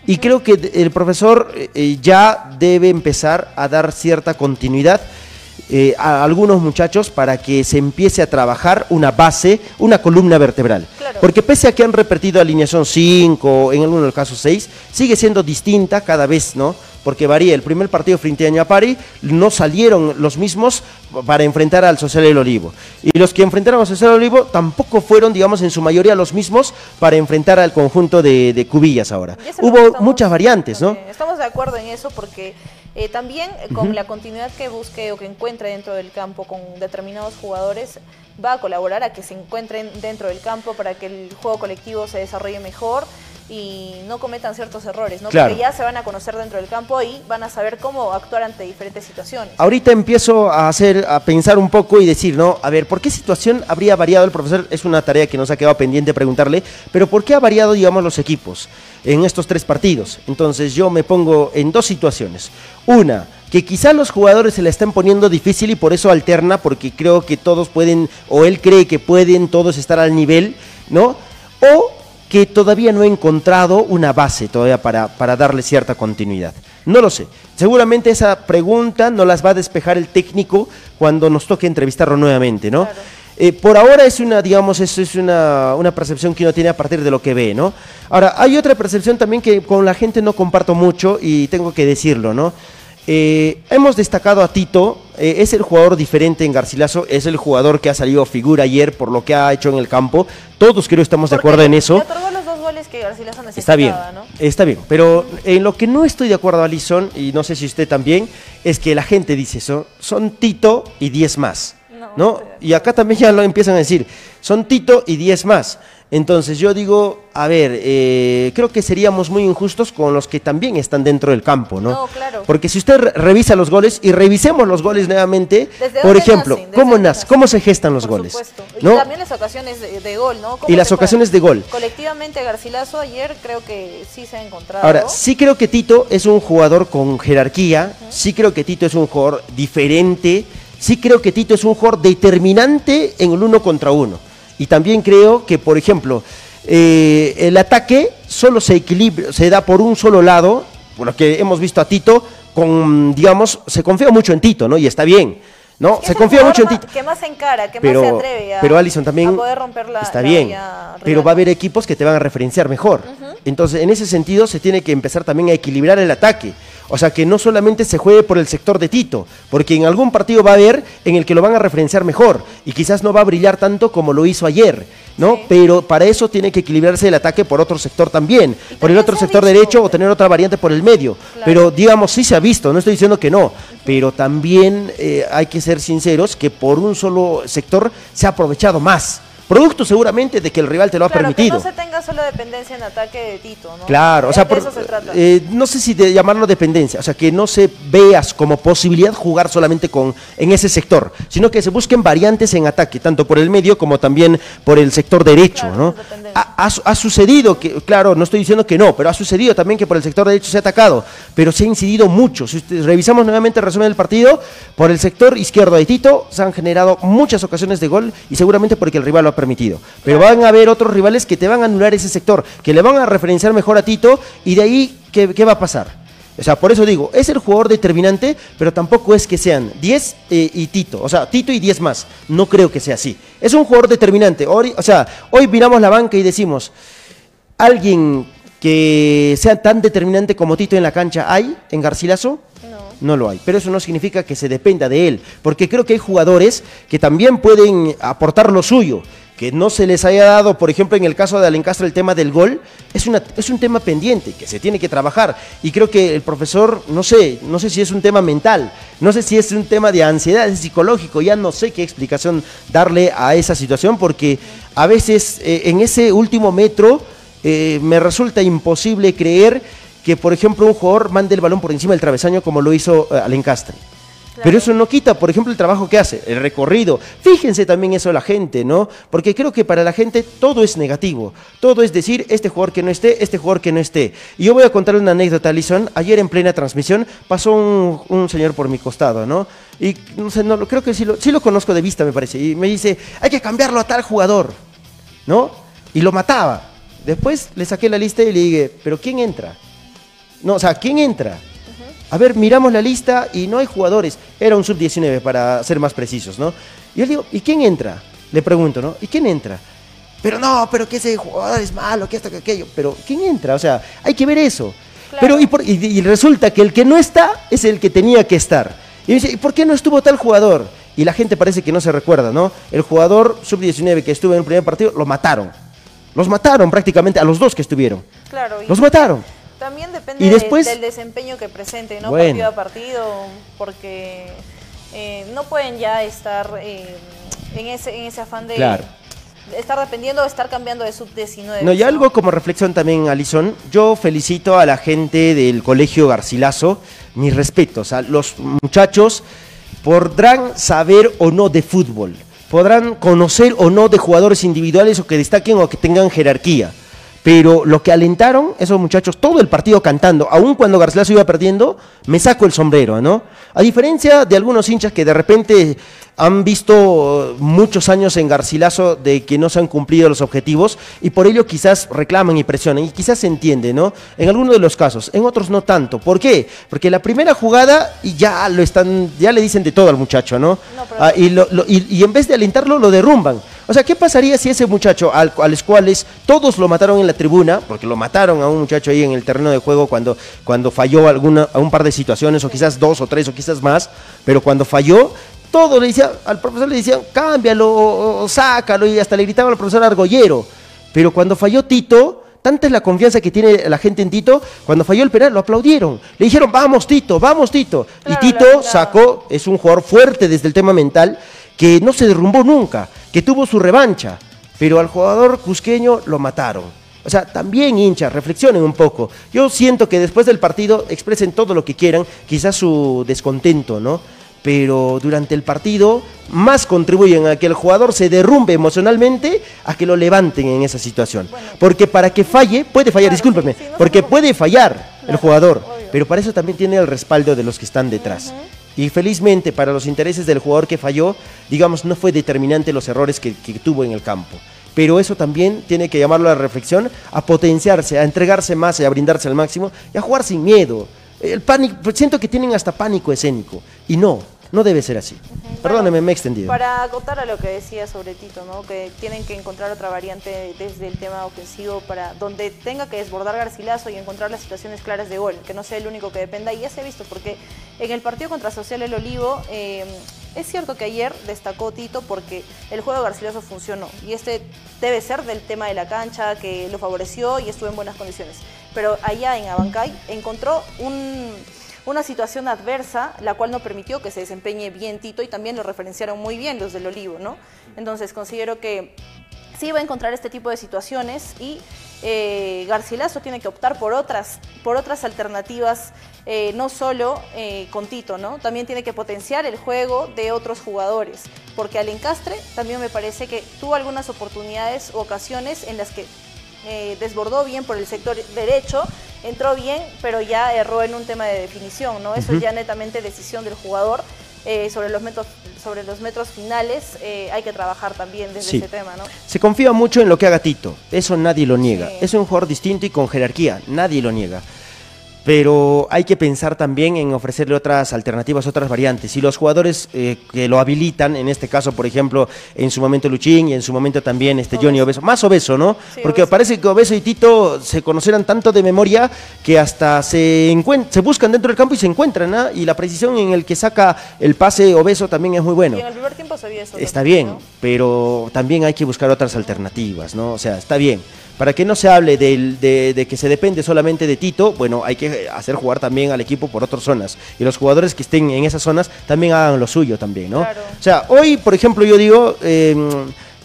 Speaker 2: Y creo que el profesor eh, eh, ya debe empezar a dar cierta continuidad eh, a algunos muchachos para que se empiece a trabajar una base, una columna vertebral.
Speaker 3: Claro.
Speaker 2: Porque pese a que han repetido alineación 5, en algunos casos 6, sigue siendo distinta cada vez, ¿no? Porque varía. El primer partido frente a Ñapari no salieron los mismos para enfrentar al Social del Olivo. Y los que enfrentaron al Social del Olivo tampoco fueron, digamos, en su mayoría los mismos para enfrentar al conjunto de, de Cubillas ahora. Hubo
Speaker 3: estamos-
Speaker 2: muchas variantes, ¿no?
Speaker 3: Estamos de acuerdo en eso porque eh, también eh, con la continuidad que busque o que encuentre dentro del campo con determinados jugadores va a colaborar a que se encuentren dentro del campo para que el juego colectivo se desarrolle mejor y no cometan ciertos errores, ¿no?
Speaker 2: Claro.
Speaker 3: Porque ya se van a conocer dentro del campo y van a saber cómo actuar ante diferentes situaciones.
Speaker 2: Ahorita empiezo a hacer, a pensar un poco y decir, ¿no? A ver, ¿por qué situación habría variado el profesor? Es una tarea que nos ha quedado pendiente preguntarle, pero ¿por qué ha variado, digamos, los equipos en estos tres partidos? Entonces yo me pongo en dos situaciones. Una, que quizá los jugadores se la están poniendo difícil y por eso alterna, porque creo que todos pueden, o él cree que pueden todos estar al nivel, ¿no? O que todavía no he encontrado una base todavía para, para darle cierta continuidad. No lo sé. Seguramente esa pregunta no las va a despejar el técnico cuando nos toque entrevistarlo nuevamente, ¿no?
Speaker 3: Claro.
Speaker 2: Eh, por ahora es una, digamos, eso es una, una percepción que uno tiene a partir de lo que ve, ¿no? Ahora, hay otra percepción también que con la gente no comparto mucho y tengo que decirlo, ¿no? Eh, hemos destacado a Tito, eh, es el jugador diferente en Garcilaso, es el jugador que ha salido figura ayer por lo que ha hecho en el campo. Todos creo estamos de acuerdo en eso.
Speaker 3: le otorgó los dos goles que Garcilaso necesitaba,
Speaker 2: Está bien,
Speaker 3: ¿no?
Speaker 2: está bien. Pero en lo que no estoy de acuerdo, Alison, y no sé si usted también, es que la gente dice eso, son Tito y 10 más.
Speaker 3: No,
Speaker 2: Y acá también ya lo empiezan a decir, son Tito y 10 más. Entonces yo digo, a ver, eh, creo que seríamos muy injustos con los que también están dentro del campo, ¿no?
Speaker 3: No, claro.
Speaker 2: Porque si usted re- revisa los goles y revisemos los goles nuevamente,
Speaker 3: ¿Desde
Speaker 2: por ejemplo, ¿cómo,
Speaker 3: nacen?
Speaker 2: ¿cómo se gestan los
Speaker 3: Por
Speaker 2: goles?
Speaker 3: supuesto.
Speaker 2: ¿no?
Speaker 3: Y también las ocasiones de, de gol, ¿no? ¿Cómo
Speaker 2: Y las ocasiones de gol.
Speaker 3: Colectivamente Garcilaso ayer creo que sí se ha encontrado.
Speaker 2: Ahora, sí creo que Tito es un jugador con jerarquía, sí creo que Tito es un jugador diferente, sí creo que Tito es un jugador determinante en el uno contra uno. Y también creo que, por ejemplo, eh, el ataque solo se equilibra, se da por un solo lado, por lo que hemos visto a Tito, con, digamos, se confía mucho en Tito, ¿no? Y está bien, ¿no? Se confía mucho en Tito.
Speaker 3: Que más encara, que
Speaker 2: pero,
Speaker 3: más se atreve a,
Speaker 2: pero Alison también
Speaker 3: a poder romper la
Speaker 2: está
Speaker 3: la
Speaker 2: bien, pero va a haber equipos que te van a referenciar mejor. Entonces, en ese sentido, se tiene que empezar también a equilibrar el ataque. O sea, que no solamente se juegue por el sector de Tito, porque en algún partido va a haber en el que lo van a referenciar mejor y quizás no va a brillar tanto como lo hizo ayer, ¿no?
Speaker 3: Sí.
Speaker 2: Pero para eso tiene que equilibrarse el ataque por otro sector también,
Speaker 3: Y
Speaker 2: por el otro sector
Speaker 3: visto-
Speaker 2: derecho o tener otra variante por el medio.
Speaker 3: Claro.
Speaker 2: Pero digamos, sí se ha visto, no estoy diciendo que no, pero también eh, hay que ser sinceros que por un solo sector se ha aprovechado más. Producto seguramente de que el rival te lo ha
Speaker 3: Claro,
Speaker 2: permitido.
Speaker 3: que no se tenga solo dependencia en ataque de Tito, ¿no?
Speaker 2: Claro, o sea, por-
Speaker 3: eso se trata.
Speaker 2: eh, no sé si de llamarlo dependencia, o sea, que no se veas como posibilidad jugar solamente con en ese sector, sino que se busquen variantes en ataque, tanto por el medio como también por el sector derecho,
Speaker 3: Claro,
Speaker 2: ¿no? Ha, ha su- ha sucedido que, claro, no estoy diciendo que no, pero ha sucedido también que por el sector derecho se ha atacado, pero se ha incidido mucho. Si ustedes revisamos nuevamente el resumen del partido, por el sector izquierdo de Tito se han generado muchas ocasiones de gol y seguramente porque el rival lo ha permitido. Pero van a haber otros rivales que te van a anular ese sector, que le van a referenciar mejor a Tito y de ahí, ¿qué, qué va a pasar? O sea, por eso digo, es el jugador determinante, pero tampoco es que sean 10 eh, y Tito. O sea, Tito y 10 más. No creo que sea así. Es un jugador determinante. Hoy- o sea, hoy miramos la banca y decimos, ¿alguien que sea tan determinante como Tito en la cancha hay en Garcilaso?
Speaker 3: No.
Speaker 2: No lo hay, pero eso no significa que se dependa de él, porque creo que hay jugadores que también pueden aportar lo suyo, que no se les haya dado, por ejemplo, en el caso de Alencastre el tema del gol, es, una, es un tema pendiente que se tiene que trabajar. Y creo que el profesor, no sé, no sé si es un tema mental, no sé si es un tema de ansiedad, es psicológico, ya no sé qué explicación darle a esa situación, porque a veces eh, en ese último metro eh, me resulta imposible creer que, por ejemplo, un jugador mande el balón por encima del travesaño como lo hizo eh, Pero eso no quita, por ejemplo, el trabajo que hace, el recorrido. Fíjense también eso la gente, ¿no? Porque creo que para la gente todo es negativo. Todo es decir, este jugador que no esté, este jugador que no esté. Y yo voy a contar una anécdota, Alison. Ayer en plena transmisión pasó un, señor por mi costado, ¿no? Y no sé, no, creo que sí lo, sí lo conozco de vista, me parece. Y me dice, hay que cambiarlo a tal jugador, ¿no? Y lo mataba. Después le saqué la lista y le dije, ¿pero quién entra? No, o sea, ¿quién entra? A ver, miramos la lista y no hay jugadores. Era un sub-19 para ser más precisos, ¿no? Y yo le digo, ¿y quién entra? Le pregunto, ¿no? ¿Y quién entra? Pero no, pero que ese jugador es malo, que esto, que aquello. Pero ¿quién entra? O sea, hay que ver eso.
Speaker 3: Claro.
Speaker 2: Pero y, por- y- y resulta que el que no está es el que tenía que estar. Y dice, ¿y por qué no estuvo tal jugador? Y la gente parece que no se recuerda, ¿no? El jugador sub-19 que estuvo en el primer partido, lo mataron. Los mataron prácticamente a los dos que estuvieron.
Speaker 3: Claro, y
Speaker 2: Los mataron.
Speaker 3: También depende
Speaker 2: Y
Speaker 3: de-
Speaker 2: después-
Speaker 3: del desempeño que presente, ¿no?
Speaker 2: Bueno.
Speaker 3: Partido a partido, porque eh, no pueden ya estar eh, en, ese, en ese afán de
Speaker 2: Claro.
Speaker 3: de estar dependiendo o estar cambiando de sub-19.
Speaker 2: No, y algo como reflexión también, Alison, yo felicito a la gente del Colegio Garcilaso, mis respetos, a los muchachos podrán saber o no de fútbol, podrán conocer o no de jugadores individuales o que destaquen o que tengan jerarquía. Pero lo que alentaron esos muchachos, todo el partido cantando, aun cuando Garcilaso iba perdiendo, me saco el sombrero, ¿no? A diferencia de algunos hinchas que de repente han visto muchos años en Garcilaso de que no se han cumplido los objetivos y por ello quizás reclaman y presionan y quizás se entiende, ¿no? En algunos de los casos, en otros no tanto. ¿Por qué? Porque la primera jugada y ya lo están, ya le dicen de todo al muchacho, ¿no? Ah, y, lo- lo- y- y en vez de alentarlo lo derrumban. O sea, ¿qué pasaría si ese muchacho, al, a los cuales todos lo mataron en la tribuna, porque lo mataron a un muchacho ahí en el terreno de juego cuando, cuando falló alguna, a un par de situaciones, o quizás dos o tres o quizás más, pero cuando falló, todo le decía, al profesor le decían, cámbialo o, o sácalo, y hasta le gritaban al profesor Argollero. Pero cuando falló Tito, tanta es la confianza que tiene la gente en Tito, cuando falló el penal lo aplaudieron. Le dijeron, vamos Tito, vamos Tito.
Speaker 3: Claro,
Speaker 2: y Tito
Speaker 3: claro.
Speaker 2: sacó, es un jugador fuerte desde el tema mental, que no se derrumbó nunca, que tuvo su revancha. Pero al jugador cusqueño lo mataron. O sea, también hinchas, reflexionen un poco. Yo siento que después del partido expresen todo lo que quieran, quizás su descontento, ¿no? Pero durante el partido más contribuyen a que el jugador se derrumbe emocionalmente a que lo levanten en esa situación. Porque para que falle, puede fallar, discúlpeme, porque puede fallar el jugador, pero para eso también tiene el respaldo de los que están detrás. Y felizmente para los intereses del jugador que falló, digamos, no fue determinante los errores que, tuvo en el campo. Pero eso también tiene que llamarlo a la reflexión, a potenciarse, a entregarse más y a brindarse al máximo y a jugar sin miedo. El pánico, siento que tienen hasta pánico escénico. Y no, no debe ser así. Perdóneme, me he extendido.
Speaker 3: Para acotar a lo que decía sobre Tito, ¿no? que tienen que encontrar otra variante desde el tema ofensivo para donde tenga que desbordar Garcilaso y encontrar las situaciones claras de gol, que no sea el único que dependa. Y ya se ha visto, porque en el partido contra Social El Olivo, eh, es cierto que ayer destacó Tito porque el juego de Garcilaso funcionó. Y este debe ser del tema de la cancha, que lo favoreció y estuvo en buenas condiciones. Pero allá en Abancay encontró un una situación adversa, la cual no permitió que se desempeñe bien Tito y también lo referenciaron muy bien los del Olivo, ¿no? Entonces considero que sí va a encontrar este tipo de situaciones y eh, Garcilaso tiene que optar por otras, por otras alternativas, eh, no solo eh, con Tito, ¿no? También tiene que potenciar el juego de otros jugadores, porque al encastre también me parece que tuvo algunas oportunidades o ocasiones en las que eh, desbordó bien por el sector derecho, entró bien, pero ya erró en un tema de definición, ¿no? Eso es ya netamente decisión del jugador. Eh, sobre, los metros, sobre los metros finales eh, hay que trabajar también desde
Speaker 2: Sí.
Speaker 3: ese tema, ¿no?
Speaker 2: Se confía mucho en lo que haga Tito, eso nadie lo niega.
Speaker 3: Sí.
Speaker 2: Es un jugador distinto y con jerarquía, nadie lo niega. Pero hay que pensar también en ofrecerle otras alternativas, otras variantes. Y los jugadores eh, que lo habilitan, en este caso, por ejemplo, en su momento Luchín y en su momento también este Johnny Obeso, más Obeso, ¿no?
Speaker 3: Sí,
Speaker 2: Porque
Speaker 3: Obeso.
Speaker 2: parece que Obeso y Tito se conocieran tanto de memoria que hasta se, se buscan dentro del campo y se encuentran, ¿ah? Y la precisión en el que saca el pase Obeso también es muy bueno.
Speaker 3: Y en el primer tiempo se vio eso.
Speaker 2: Está bien,
Speaker 3: ¿no?
Speaker 2: pero también hay que buscar otras alternativas, ¿no? O sea, está bien. Para que no se hable del- de, de que se depende solamente de Tito, bueno, hay que hacer jugar también al equipo por otras zonas. Y los jugadores que estén en esas zonas también hagan lo suyo también, ¿no?
Speaker 3: Claro.
Speaker 2: O sea, hoy, por ejemplo, yo digo, eh,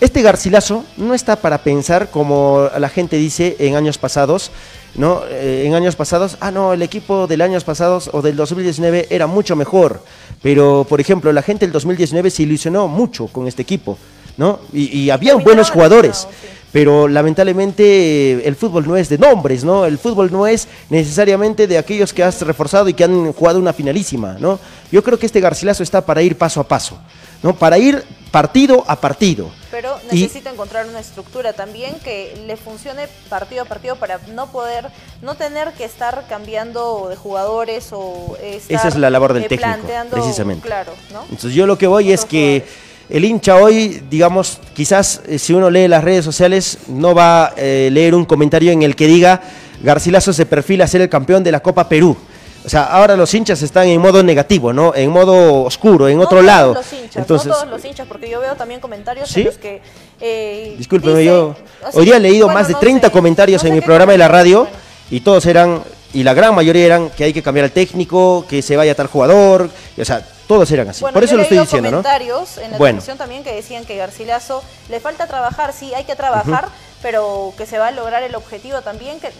Speaker 2: este Garcilaso no está para pensar como la gente dice en años pasados, ¿no? Eh, en años pasados, ah, no, el equipo del años pasados o del 2019 era mucho mejor. Pero, por ejemplo, la gente del 2019 se ilusionó mucho con este equipo, ¿no? Y, y había
Speaker 3: terminaron
Speaker 2: buenos jugadores.
Speaker 3: sí.
Speaker 2: Pero lamentablemente eh, el fútbol no es de nombres, ¿no? El fútbol no es necesariamente de aquellos que has reforzado y que han jugado una finalísima, ¿no? Yo creo que este Garcilaso está para ir paso a paso, ¿no? Para ir partido a partido.
Speaker 3: Pero
Speaker 2: Y-
Speaker 3: necesita encontrar una estructura también que le funcione partido a partido para no poder, no tener que estar cambiando de jugadores o estar,
Speaker 2: Esa es la labor del
Speaker 3: eh,
Speaker 2: técnico, precisamente.
Speaker 3: Claro, ¿no?
Speaker 2: Entonces yo lo que voy es que
Speaker 3: jugadores.
Speaker 2: El hincha hoy, digamos, quizás eh, si uno lee las redes sociales, no va a eh, leer un comentario en el que diga Garcilaso se perfila a ser el campeón de la Copa Perú. O sea, ahora los hinchas están en modo negativo, ¿no? En modo oscuro, en
Speaker 3: No
Speaker 2: otro
Speaker 3: todos
Speaker 2: lado.
Speaker 3: Los hinchas,
Speaker 2: Entonces,
Speaker 3: no todos los hinchas, porque yo veo también comentarios
Speaker 2: ¿Sí?
Speaker 3: en los que. Eh,
Speaker 2: discúlpeme, yo hoy día he leído
Speaker 3: bueno,
Speaker 2: más de
Speaker 3: no
Speaker 2: 30
Speaker 3: sé,
Speaker 2: comentarios
Speaker 3: sé
Speaker 2: en mi programa de la radio y todos eran, y la gran mayoría eran que hay que cambiar al técnico, que se vaya tal jugador, y, o sea, todos eran así.
Speaker 3: Bueno,
Speaker 2: Por eso lo estoy diciendo, ¿no?
Speaker 3: comentarios en la
Speaker 2: Bueno.
Speaker 3: también que decían que Garcilaso le falta trabajar, sí, hay que trabajar, pero que se va a lograr el objetivo también que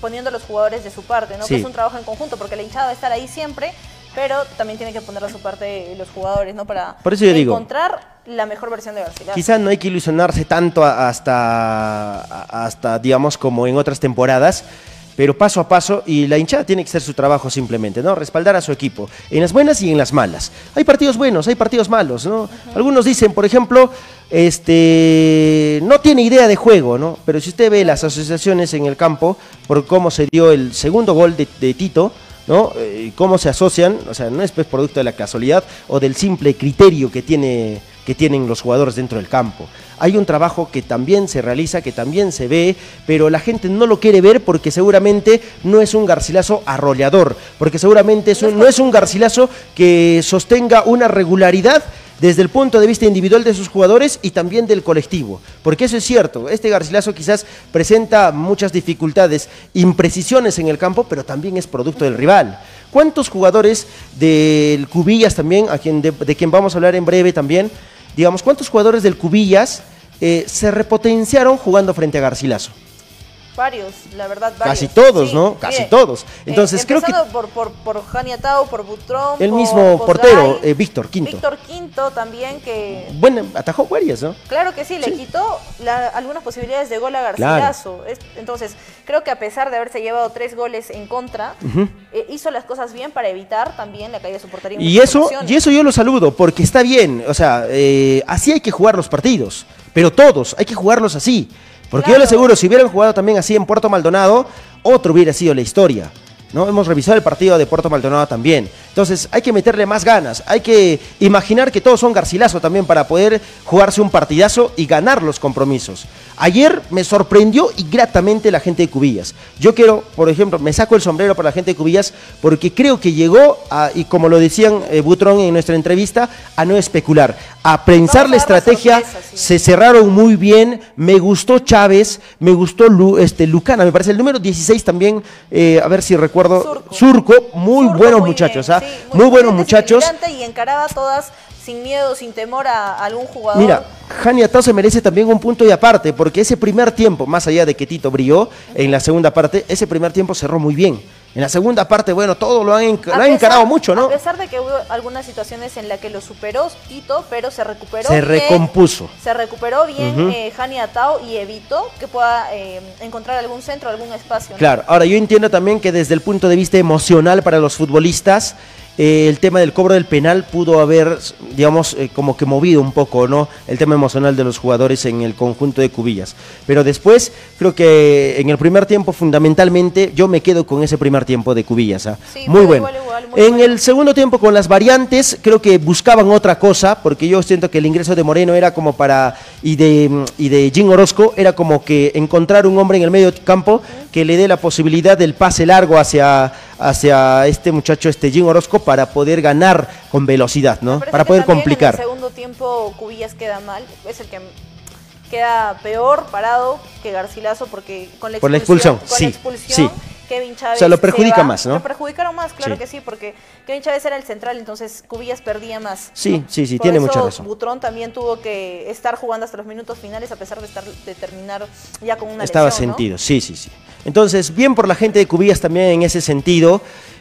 Speaker 3: poniendo a los jugadores de su parte, ¿no?
Speaker 2: Sí.
Speaker 3: Que es un trabajo en conjunto, porque la hinchada va a estar ahí siempre, pero también tiene que poner de su parte los jugadores, ¿no? Para
Speaker 2: Por eso yo digo,
Speaker 3: encontrar la mejor versión de Garcilaso.
Speaker 2: Quizás no hay que ilusionarse tanto a- hasta, a- hasta, digamos, como en otras temporadas, pero paso a paso, y la hinchada tiene que hacer su trabajo simplemente, ¿no? Respaldar a su equipo, en las buenas y en las malas. Hay partidos buenos, hay partidos malos, ¿no? Algunos dicen, por ejemplo, este, no tiene idea de juego, ¿no? Pero si usted ve las asociaciones en el campo, por cómo se dio el segundo gol de, de Tito, ¿no? Eh, cómo se asocian, o sea, no es pues producto de la casualidad o del simple criterio que tiene que tienen los jugadores dentro del campo. Hay un trabajo que también se realiza, que también se ve, pero la gente no lo quiere ver porque seguramente no es un Garcilaso arrollador, porque seguramente no es un Garcilaso que sostenga una regularidad desde el punto de vista individual de sus jugadores y también del colectivo. Porque eso es cierto, este Garcilaso quizás presenta muchas dificultades, imprecisiones en el campo, pero también es producto del rival. ¿Cuántos jugadores del Cubillas también, a quien de, quien vamos a hablar en breve también, digamos, cuántos jugadores del Cubillas eh, se repotenciaron jugando frente a Garcilaso?
Speaker 3: Varios, la verdad, varios.
Speaker 2: Casi todos, ¿no? Casi todos. Eh, Entonces creo que...
Speaker 3: por, por, por Atao, por Butrón,
Speaker 2: El mismo portero, eh, Víctor Quinto.
Speaker 3: Víctor Quinto también que...
Speaker 2: Bueno, atajó varias, ¿no?
Speaker 3: Claro que sí, le quitó algunas posibilidades de gol a Garcilaso. Entonces, creo que a pesar de haberse llevado tres goles en contra, eh, hizo las cosas bien para evitar también la caída de su portería.
Speaker 2: Y eso, y eso yo lo saludo, porque está bien, o sea, así hay que jugar los partidos, pero todos, hay que jugarlos así. Porque yo le aseguro, si hubieran jugado también así en Puerto Maldonado, otro hubiera sido la historia. ¿no? Hemos revisado el partido de Puerto Maldonado también. Entonces hay que meterle más ganas, hay que imaginar que todos son Garcilaso también para poder jugarse un partidazo y ganar los compromisos. Ayer me sorprendió y gratamente la gente de Cubillas. Yo quiero, por ejemplo, me saco el sombrero para la gente de Cubillas porque creo que llegó, a, y como lo decían eh, Butrón en nuestra entrevista, a no especular, a pensar la estrategia. Se cerraron muy bien. Me gustó Chávez, me gustó este, Lucana, me parece el número 16 también, eh, a ver si recuerdo. Surco, muy buenos muchachos, ¿ah? Muy, buenos muchachos.
Speaker 3: Y encaraba todas sin miedo, sin temor a, algún jugador.
Speaker 2: Mira, Jani Atao se merece también un punto y aparte, porque ese primer tiempo, más allá de que Tito brilló en la segunda parte, ese primer tiempo cerró muy bien. En la segunda parte, bueno, todo lo han, encarado mucho, ¿no?
Speaker 3: A pesar de que hubo algunas situaciones en las que lo superó Tito, pero se recuperó
Speaker 2: Se recompuso.
Speaker 3: Se recuperó bien eh, Jani Atao y evitó que pueda eh, encontrar algún centro, algún espacio.
Speaker 2: Claro, ahora yo entiendo también que desde el punto de vista emocional para los futbolistas, eh, el tema del cobro del penal pudo haber, digamos, eh, como que movido un poco, ¿no? El tema emocional de los jugadores en el conjunto de Cubillas. Pero después, creo que en el primer tiempo, fundamentalmente, yo me quedo con ese primer tiempo de Cubillas. ¿ah? muy bueno. en el segundo tiempo, con las variantes, creo que buscaban otra cosa, porque yo siento que el ingreso de Moreno era como para, y de, y de Jim Orozco, era como que encontrar un hombre en el medio campo que le dé la posibilidad del pase largo hacia, hacia este muchacho, este Jim Orozco, para poder ganar con velocidad, ¿no? Para poder complicar.
Speaker 3: En el segundo tiempo Cubillas queda mal, es el que queda peor parado que Garcilaso porque con la expulsión,
Speaker 2: Por la expulsión,
Speaker 3: con
Speaker 2: sí,
Speaker 3: la expulsión Kevin Chávez. O
Speaker 2: sea, lo perjudica más, ¿no?
Speaker 3: Lo perjudicaron más, claro que sí, porque Kevin Chávez era el central, entonces Cubillas perdía más.
Speaker 2: Sí, sí, sí, tiene mucha razón.
Speaker 3: Butrón también tuvo que estar jugando hasta los minutos finales a pesar de estar de terminar ya con una
Speaker 2: Estaba sentido, sí, sí, sí. Entonces, bien por la gente de Cubillas también en ese sentido.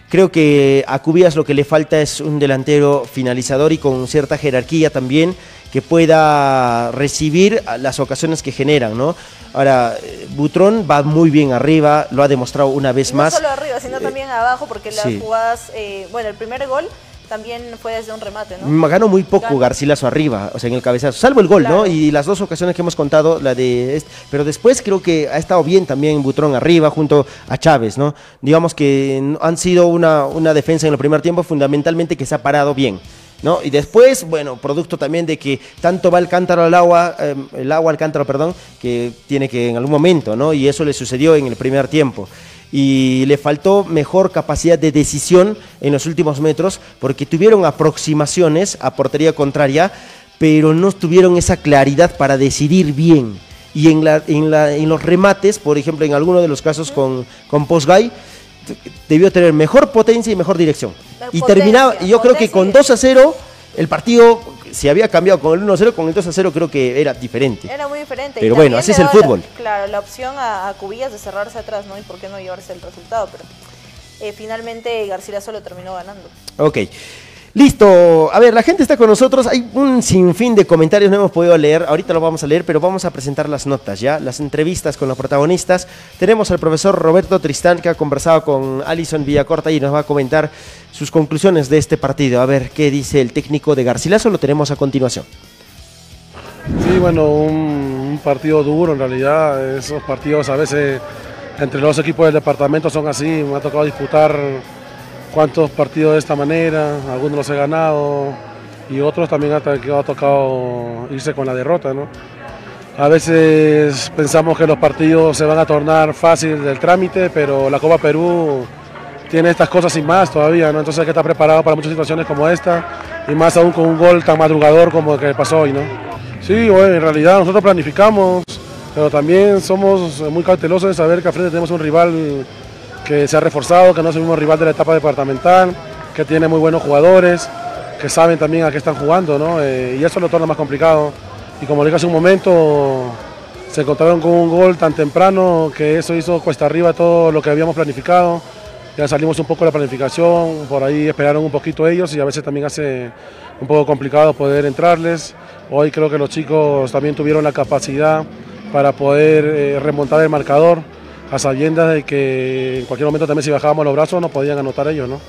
Speaker 2: Creo que a Cubillas lo que le falta es un delantero finalizador y con cierta jerarquía también que pueda recibir las ocasiones que generan, ¿no? Ahora, Butrón va muy bien arriba, lo ha demostrado una vez más.
Speaker 3: No solo arriba, sino también abajo, porque las jugadas, eh, bueno, el primer gol también fue desde un remate, ¿no?
Speaker 2: Ganó muy poco Garcilaso arriba, o sea, en el cabezazo, salvo el gol, ¿no? Y las dos ocasiones que hemos contado, la de pero después creo que ha estado bien también Butrón arriba junto a Chávez, ¿no? Digamos que han sido una, una defensa en el primer tiempo fundamentalmente que se ha parado bien. ¿No? Y después, bueno, producto también de que tanto va el cántaro al agua, em, el agua al cántaro, perdón, que tiene que en algún momento, ¿no? Y eso le sucedió en el primer tiempo y le faltó mejor capacidad de decisión en los últimos metros porque tuvieron aproximaciones a portería contraria, pero no tuvieron esa claridad para decidir bien. Y en, la, en, la, en los remates, por ejemplo, en alguno de los casos con, con Postgay, debió tener mejor potencia y mejor dirección. y terminaba, y yo creo que con 2 a 0 el partido si había cambiado con el 1-0, con el 2-0 creo que era diferente.
Speaker 3: Era muy diferente.
Speaker 2: Pero bueno, así es el fútbol.
Speaker 3: claro, la opción a, Cubillas de cerrarse atrás, ¿no? Y por qué no llevarse el resultado, pero eh, finalmente García solo terminó ganando.
Speaker 2: Ok. Listo, a ver, la gente está con nosotros, hay un sinfín de comentarios, no hemos podido leer, ahorita lo vamos a leer, pero vamos a presentar las notas ya, las entrevistas con los protagonistas. Tenemos al profesor Roberto Tristán que ha conversado con Alison Villacorta y nos va a comentar sus conclusiones de este partido. A ver, ¿qué dice el técnico de Garcilaso? Lo tenemos a continuación.
Speaker 4: Sí, bueno, un, partido duro en realidad, esos partidos a veces entre los equipos del departamento son así, me ha tocado disputar cuántos partidos de esta manera, algunos los he ganado, y otros también ha, ha tocado irse con la derrota. ¿no? A veces pensamos que los partidos se van a tornar fácil del trámite, pero la Copa Perú tiene estas cosas sin más todavía, ¿no? entonces hay que estar preparado para muchas situaciones como esta y más aún con un gol tan madrugador como el que pasó hoy. ¿no? Sí, bueno, en realidad nosotros planificamos, pero también somos muy cautelosos de saber que al frente tenemos un rival que se ha reforzado, que no es el mismo rival de la etapa departamental, que tiene muy buenos jugadores, que saben también a qué están jugando, ¿no? Eh, y eso lo torna más complicado. Y como dije hace un momento, se encontraron con un gol tan temprano que eso hizo cuesta arriba todo lo que habíamos planificado. Ya salimos un poco de la planificación, por ahí esperaron un poquito ellos y a veces también hace un poco complicado poder entrarles. Hoy creo que los chicos también tuvieron la capacidad para poder eh, remontar el marcador a sabiendas de que en cualquier momento también si bajábamos los brazos nos podían anotar ellos, ¿no?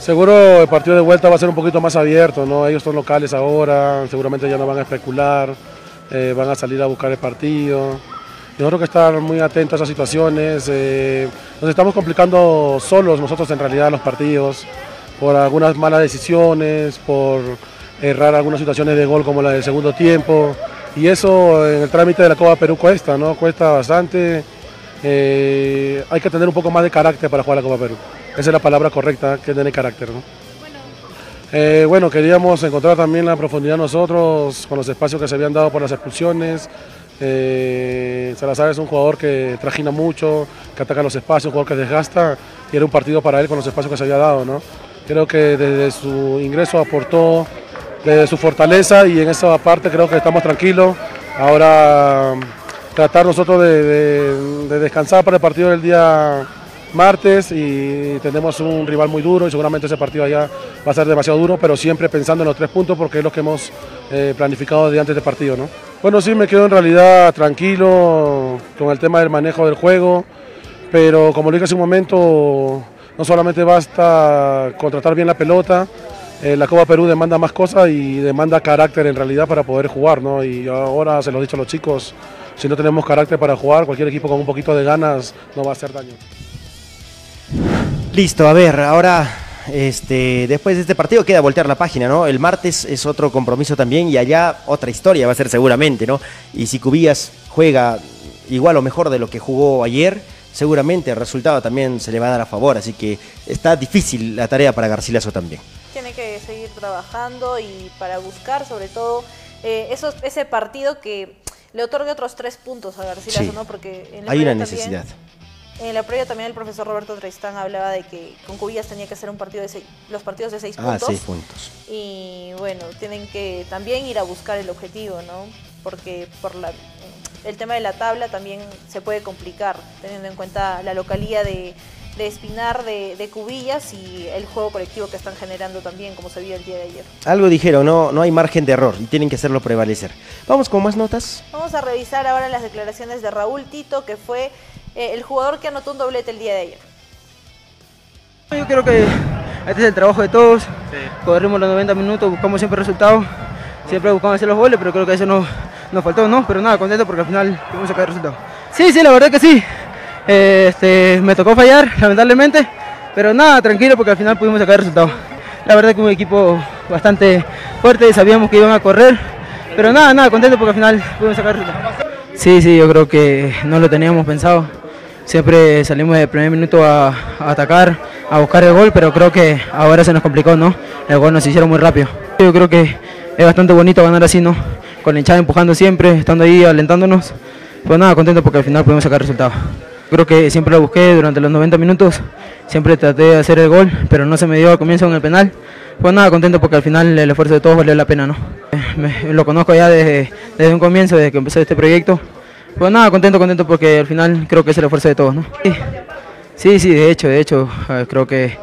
Speaker 4: Seguro el partido de vuelta va a ser un poquito más abierto, ¿no? Ellos son locales ahora, seguramente ya no van a especular, eh, van a salir a buscar el partido. Nosotros que estar muy atentos a esas situaciones. Eh, nos estamos complicando solos nosotros en realidad los partidos por algunas malas decisiones, por errar algunas situaciones de gol como la del segundo tiempo. Y eso en el trámite de la Copa Perú cuesta, ¿no? Cuesta bastante. Eh, hay que tener un poco más de carácter para jugar la Copa Perú. Esa es la palabra correcta, que tener carácter, ¿no? Eh, bueno, queríamos encontrar también la profundidad nosotros con los espacios que se habían dado por las expulsiones. Eh, Salazar es un jugador que trajina mucho, que ataca los espacios, un jugador que desgasta y era un partido para él con los espacios que se había dado. ¿no? Creo que desde su ingreso aportó desde su fortaleza y en esa parte creo que estamos tranquilos. Ahora tratar nosotros de, de descansar para el partido del día martes y tenemos un rival muy duro y seguramente ese partido allá va a ser demasiado duro, pero siempre pensando en los tres puntos porque es lo que hemos eh, planificado desde antes del partido. ¿no? Bueno, sí, me quedo en realidad tranquilo con el tema del manejo del juego, pero como lo dije hace un momento, no solamente basta contratar bien la pelota, eh, la Copa Perú demanda más cosas y demanda carácter en realidad para poder jugar, ¿no? Y ahora se lo he dicho a los chicos, si no tenemos carácter para jugar, cualquier equipo con un poquito de ganas no va a hacer daño.
Speaker 2: Listo, a ver, ahora este, después de este partido queda voltear la página, ¿no? El martes es otro compromiso también y allá otra historia va a ser seguramente, ¿no? Y si Cubillas juega igual o mejor de lo que jugó ayer, seguramente el resultado también se le va a dar a favor, así que está difícil la tarea para Garcilaso también.
Speaker 3: Tiene que seguir trabajando y para buscar sobre todo eh, ese partido que le otorgue otros tres puntos a Garcilaso, ¿no?
Speaker 2: Porque hay una necesidad.
Speaker 3: En la previa también el profesor Roberto Tristán hablaba de que con Cubillas tenía que hacer un partido de seis, los partidos de seis ah,
Speaker 2: Seis puntos.
Speaker 3: Y bueno, tienen que también ir a buscar el objetivo, ¿no? Porque por la, el tema de la tabla también se puede complicar, teniendo en cuenta la localía de, Espinar, de, Cubillas y el juego colectivo que están generando también, como se vio el día de ayer.
Speaker 2: Algo dijeron, no, no hay margen de error y tienen que hacerlo prevalecer. Vamos con más notas.
Speaker 3: Vamos a revisar ahora las declaraciones de Raúl Tito, que fue eh, el jugador que anotó un doblete el día de ayer?
Speaker 5: Yo creo que este es el trabajo de todos. Corrimos los 90 minutos, buscamos siempre resultados. Siempre buscamos hacer los goles, pero creo que eso nos, nos faltó, ¿no? Pero nada, contento porque al final pudimos sacar el resultado. Sí, sí, la verdad que sí. Este, me tocó fallar, lamentablemente, pero nada, tranquilo porque al final pudimos sacar el resultado. La verdad que un equipo bastante fuerte, sabíamos que iban a correr, pero nada, nada, contento porque al final pudimos sacar el resultado. Sí, sí, yo creo que no lo teníamos pensado. Siempre salimos de primer minuto a, atacar, a buscar el gol, pero creo que ahora se nos complicó, ¿no? El gol nos hicieron muy rápido. Yo creo que es bastante bonito ganar así, ¿no? Con el hinchada empujando siempre, estando ahí alentándonos. Pues nada, contento porque al final pudimos sacar resultados. Creo que siempre lo busqué durante los 90 minutos, siempre traté de hacer el gol, pero no se me dio al comienzo en el penal. Pues nada, contento porque al final el esfuerzo de todos valió la pena, ¿no? lo conozco ya desde, desde un comienzo, desde que empecé este proyecto. Pues nada, contento, contento porque al final creo que es el esfuerzo de todos, ¿no? Sí, sí, de hecho, de hecho, eh, creo que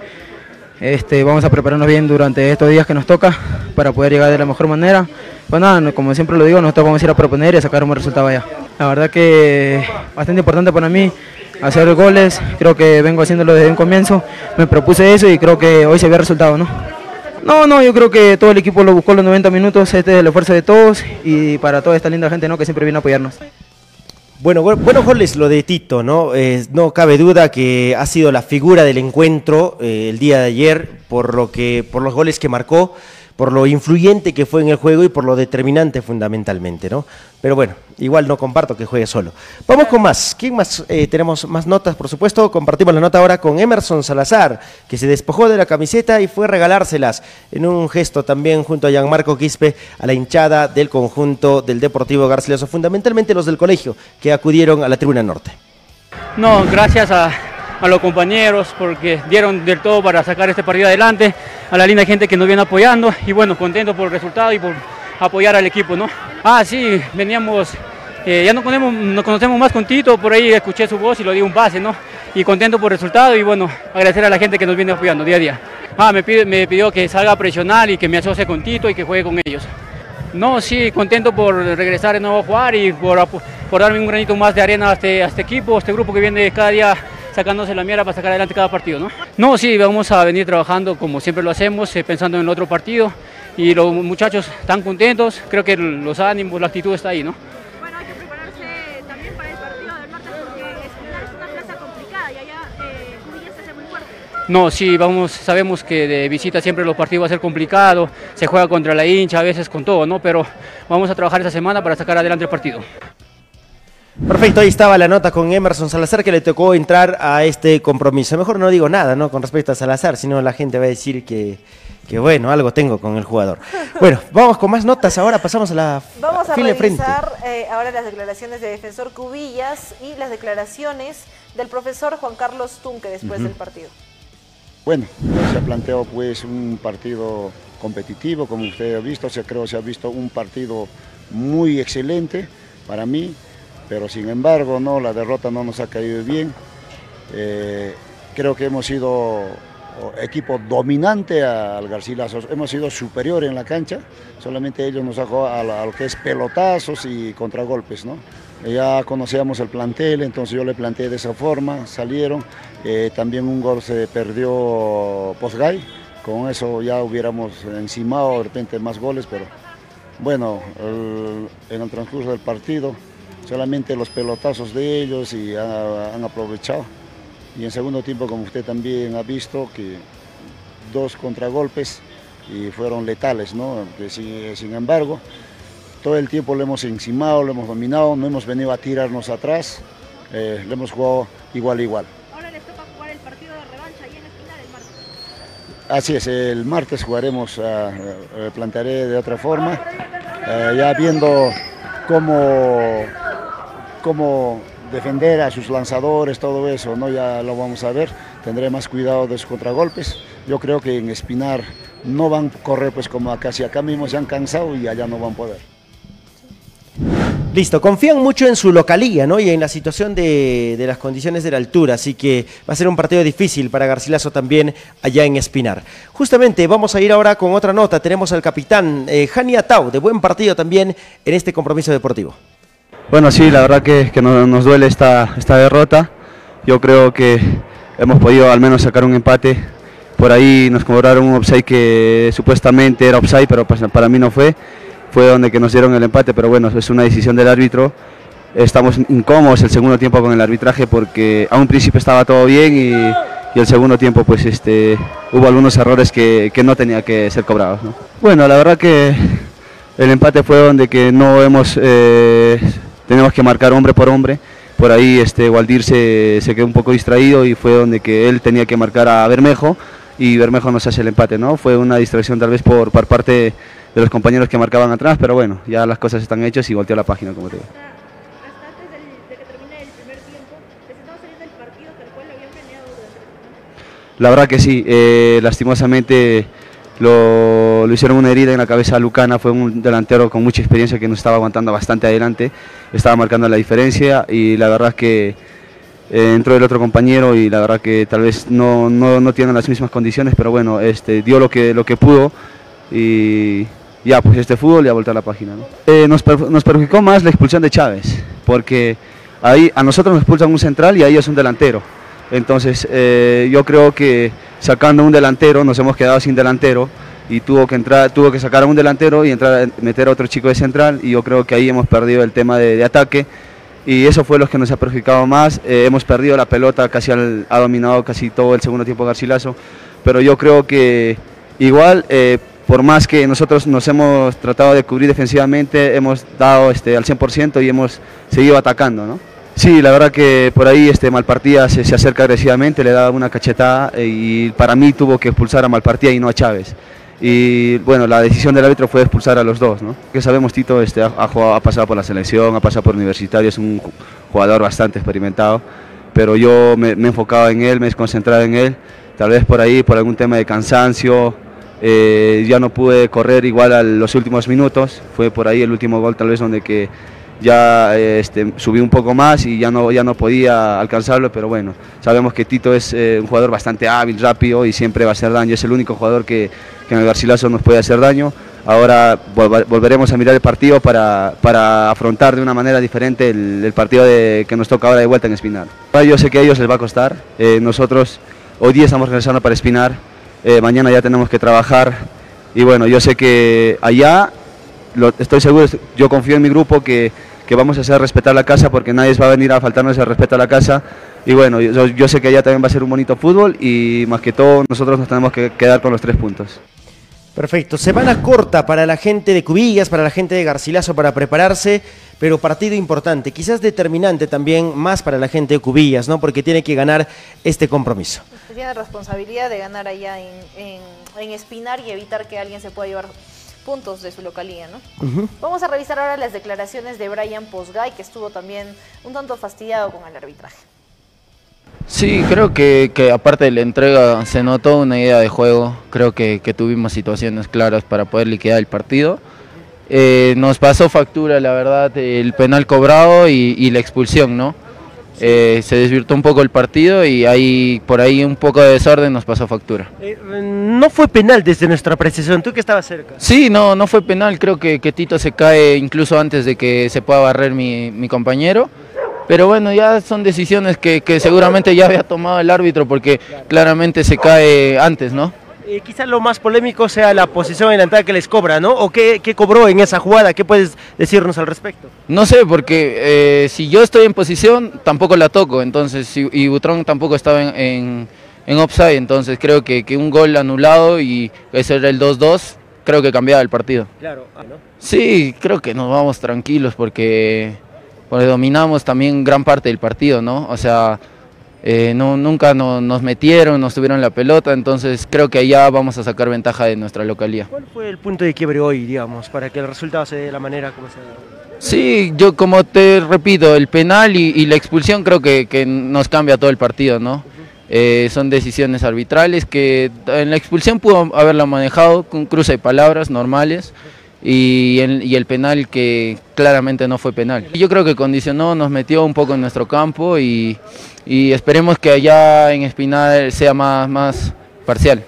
Speaker 5: este, vamos a prepararnos bien durante estos días que nos toca para poder llegar de la mejor manera. Pues nada, como siempre lo digo, nosotros vamos a ir a proponer y a sacar un buen resultado allá. La verdad que bastante importante para mí hacer goles, creo que vengo haciéndolo desde un comienzo, me propuse eso y creo que hoy se ve resultado, ¿no? No, no, yo creo que todo el equipo lo buscó los 90 minutos, este es el esfuerzo de todos y para toda esta linda gente ¿no? que siempre viene a apoyarnos.
Speaker 2: Bueno, buenos goles lo de Tito, ¿no? no cabe duda que ha sido la figura del encuentro eh, el día de ayer por lo que, por los goles que marcó, por lo influyente que fue en el juego y por lo determinante fundamentalmente, ¿no? Pero bueno, igual no comparto que juegue solo. Vamos con más. ¿Quién más? Eh, tenemos más notas, por supuesto. Compartimos la nota ahora con Emerson Salazar, que se despojó de la camiseta y fue a regalárselas en un gesto también junto a Gianmarco Quispe a la hinchada del conjunto del Deportivo Garcilaso, fundamentalmente los del colegio que acudieron a la tribuna norte.
Speaker 6: No, gracias a, a los compañeros porque dieron del todo para sacar este partido adelante, a la linda gente que nos viene apoyando y bueno, contento por el resultado y por apoyar al equipo, ¿no? Ah, sí, veníamos, eh, ya nos conocemos, nos conocemos más con Tito, por ahí escuché su voz y lo di un pase, ¿no? Y contento por el resultado y bueno, agradecer a la gente que nos viene apoyando día a día. Ah, me, pide, me pidió que salga a presionar y que me asocie con Tito y que juegue con ellos. No, sí, contento por regresar de nuevo a jugar y por, por darme un granito más de arena este, a este equipo, a este grupo que viene cada día sacándose la mierda para sacar adelante cada partido, ¿no? No, sí, vamos a venir trabajando como siempre lo hacemos, eh, pensando en el otro partido y los muchachos están contentos, creo que los ánimos, la actitud está ahí, ¿no?
Speaker 7: Bueno, hay que prepararse también para el partido del martes porque es una plaza complicada y allá eh, Cubillas se hace muy fuerte.
Speaker 6: No, sí, vamos, sabemos que de visita siempre los partidos va a ser complicado, se juega contra la hincha, a veces con todo, ¿no? Pero vamos a trabajar esa semana para sacar adelante el partido.
Speaker 2: Perfecto, ahí estaba la nota con Emerson Salazar que le tocó entrar a este compromiso. Mejor no digo nada, ¿no? Con respecto a Salazar, sino la gente va a decir que, que bueno, algo tengo con el jugador. *laughs* Bueno, vamos con más notas ahora, pasamos a la
Speaker 3: Vamos a
Speaker 2: de frente.
Speaker 3: revisar eh, ahora las declaraciones de defensor Cubillas y las declaraciones del profesor Juan Carlos Tunque después del partido.
Speaker 8: Bueno, se ha planteado pues un partido competitivo, como usted ha visto, se creo se ha visto un partido muy excelente para mí, pero sin embargo no, la derrota no nos ha caído bien. Eh, creo que hemos sido equipo dominante al Garcilaso, hemos sido superior en la cancha, solamente ellos nos sacó a, a lo que es pelotazos y contragolpes, ¿no? Ya conocíamos el plantel, entonces yo le planteé de esa forma, salieron, eh, también un gol se perdió Posgay, con eso ya hubiéramos encimado de repente más goles, pero bueno, en el transcurso del partido solamente los pelotazos de ellos y ha, han aprovechado. Y en segundo tiempo, como usted también ha visto, que dos contragolpes y fueron letales, ¿no? Que sin, sin embargo, todo el tiempo lo hemos encimado, lo hemos dominado, no hemos venido a tirarnos atrás, eh, lo hemos jugado igual a igual.
Speaker 7: Ahora les toca jugar el partido de revancha ahí en Espinar el martes.
Speaker 8: Así es, el martes jugaremos, uh, uh, plantearé de otra forma, uh, ya viendo cómo, cómo defender a sus lanzadores, todo eso, ¿no? ya lo vamos a ver, tendré más cuidado de sus contragolpes. Yo creo que en Espinar no van a correr pues como acá, si acá mismo se han cansado y allá no van a poder.
Speaker 2: Listo, confían mucho en su localía, ¿no? Y en la situación de, las condiciones de la altura, así que va a ser un partido difícil para Garcilaso también allá en Espinar. Justamente vamos a ir ahora con otra nota. Tenemos al capitán eh, Jani Atau, de buen partido también en este compromiso deportivo.
Speaker 9: Bueno, sí, la verdad que, que nos, duele esta, esta derrota. Yo creo que hemos podido al menos sacar un empate. Por ahí nos cobraron un offside que supuestamente era offside, pero para, para mí no fue fue donde que nos dieron el empate, pero bueno, es una decisión del árbitro. Estamos incómodos el segundo tiempo con el arbitraje porque a un principio estaba todo bien y, y el segundo tiempo pues este, hubo algunos errores que, que no tenía que ser cobrados. ¿no? Bueno, la verdad que el empate fue donde que no hemos, eh, tenemos que marcar hombre por hombre. Por ahí este, Waldir se, se quedó un poco distraído y fue donde que él tenía que marcar a Bermejo y Bermejo nos hace el empate, ¿no? Fue una distracción tal vez por, por parte de los compañeros que marcaban atrás, pero bueno, ya las cosas están hechas y volteó la página, como te digo.
Speaker 7: Hasta antes del, de que termine el primer tiempo, ¿les estaba saliendo el partido tal cual lo habían planeado durante el
Speaker 9: La verdad que sí, eh, lastimosamente lo, lo, hicieron una herida en la cabeza a Lucana, fue un delantero con mucha experiencia que nos estaba aguantando bastante adelante, estaba marcando la diferencia y la verdad es que eh, entró el otro compañero y la verdad que tal vez no, no, no tienen las mismas condiciones, pero bueno, este, dio lo que, lo que pudo y ya, pues este fútbol ya vuelto a la página. ¿no? Eh, nos, nos, perjudicó más la expulsión de Chávez, porque ahí a nosotros nos expulsan un central y a ellos un delantero. Entonces eh, yo creo que sacando un delantero nos hemos quedado sin delantero y tuvo que entrar, tuvo que sacar a un delantero y entrar meter a otro chico de central y yo creo que ahí hemos perdido el tema de, ataque y eso fue lo que nos ha perjudicado más. Eh, hemos perdido la pelota, casi ha dominado casi todo el segundo tiempo Garcilaso, pero yo creo que igual eh, por más que nosotros nos hemos tratado de cubrir defensivamente, hemos dado este, al 100% y hemos seguido atacando, ¿no? Sí, la verdad que por ahí este Malpartida se, se acerca agresivamente, le da una cachetada eh, y para mí tuvo que expulsar a Malpartida y no a Chávez. Y bueno, la decisión del árbitro fue expulsar a los dos, ¿no? Que sabemos, Tito este, ha, jugado- ha pasado por la selección, ha pasado por universitario, es un ju- jugador bastante experimentado, pero yo me, me he enfocado en él, me he en él, tal vez por ahí, por algún tema de cansancio, eh, ya no pude correr igual a los últimos minutos, fue por ahí el último gol tal vez donde que ya este, subí un poco más y ya no, ya no podía alcanzarlo, pero bueno, sabemos que Tito es eh, un jugador bastante hábil, rápido y siempre va a hacer daño, es el único jugador que, que en el Garcilaso nos puede hacer daño. Ahora volva- volveremos a mirar el partido para, para afrontar de una manera diferente el, el partido de- que nos toca ahora de vuelta en Espinar. Ahora Yo sé que a ellos les va a costar, eh, nosotros hoy día estamos regresando para Espinar, eh, mañana ya tenemos que trabajar y bueno, yo sé que allá lo- estoy seguro, yo confío en mi grupo que, que vamos a hacer respetar la casa porque nadie va a venir a faltarnos el respeto a la casa. Y bueno, yo, yo sé que allá también va a ser un bonito fútbol y más que todo nosotros nos tenemos que quedar con los tres puntos.
Speaker 2: Perfecto. Semana corta para la gente de Cubillas, para la gente de Garcilaso para prepararse, pero partido importante, quizás determinante también más para la gente de Cubillas, ¿no? Porque tiene que ganar este compromiso.
Speaker 3: Tiene responsabilidad de ganar allá en, en, en Espinar y evitar que alguien se pueda llevar puntos de su localía, ¿no? Vamos a revisar ahora las declaraciones de Brian Posgay, que estuvo también un tanto fastidiado con el arbitraje.
Speaker 10: Sí, creo que, que aparte de la entrega se notó una idea de juego, creo que, que tuvimos situaciones claras para poder liquidar el partido. Eh, nos pasó factura, la verdad, el penal cobrado y, y la expulsión, ¿no? Eh, se desvirtó un poco el partido y ahí por ahí un poco de desorden nos pasó factura.
Speaker 2: Eh, no fue penal desde nuestra precisión, tú que estabas cerca.
Speaker 10: Sí, no, no fue penal, creo que, que Tito se cae incluso antes de que se pueda barrer mi, mi compañero. Pero bueno, ya son decisiones que, que seguramente ya había tomado el árbitro porque claramente se cae antes, ¿no?
Speaker 2: Eh, quizás lo más polémico sea la posición adelantada que les cobra, ¿no? ¿O qué, qué cobró en esa jugada? ¿Qué puedes decirnos al respecto?
Speaker 10: No sé, porque eh, si yo estoy en posición, tampoco la toco, entonces, si- y Butrón tampoco estaba en, en, en offside, entonces creo que, que un gol anulado y ese era el 2-2, creo que cambiaba el partido.
Speaker 2: Claro, ah, ¿no?
Speaker 10: Sí, creo que nos vamos tranquilos porque, porque dominamos también gran parte del partido, ¿no? O sea, eh, no, nunca no- nos metieron, nos tuvieron la pelota, entonces creo que allá vamos a sacar ventaja de nuestra localía.
Speaker 2: ¿Cuál fue el punto de quiebre hoy, digamos, para que el resultado se dé de la manera como se ha dado?
Speaker 10: Sí, yo como te repito, el penal y, y la expulsión creo que, que nos cambia todo el partido, ¿no? Eh, son decisiones arbitrales que en la expulsión pudo haberla manejado con cruce de palabras normales y, el- y el penal que claramente no fue penal. Yo creo que condicionó, nos metió un poco en nuestro campo y, esperemos que allá en Espinal sea más, más parcial.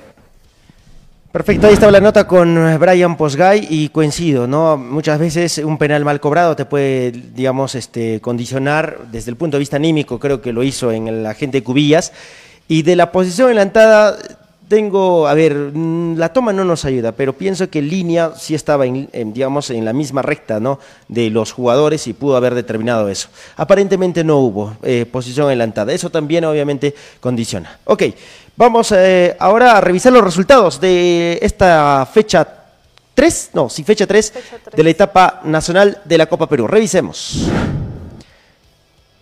Speaker 2: Perfecto, ahí estaba la nota con Brian Posgay y coincido, ¿no? Muchas veces un penal mal cobrado te puede, digamos, este, condicionar desde el punto de vista anímico, creo que lo hizo en el agente Cubillas. Y de la posición adelantada, tengo, a ver, mm, la toma no nos ayuda, pero pienso que línea sí estaba, en, en, digamos, en la misma recta, ¿no? De los jugadores y pudo haber determinado eso. Aparentemente no hubo eh, posición adelantada, eso también obviamente condiciona. Ok, vamos eh, ahora a revisar los resultados de esta fecha 3, no, sí, fecha 3 de la etapa nacional de la Copa Perú. Revisemos.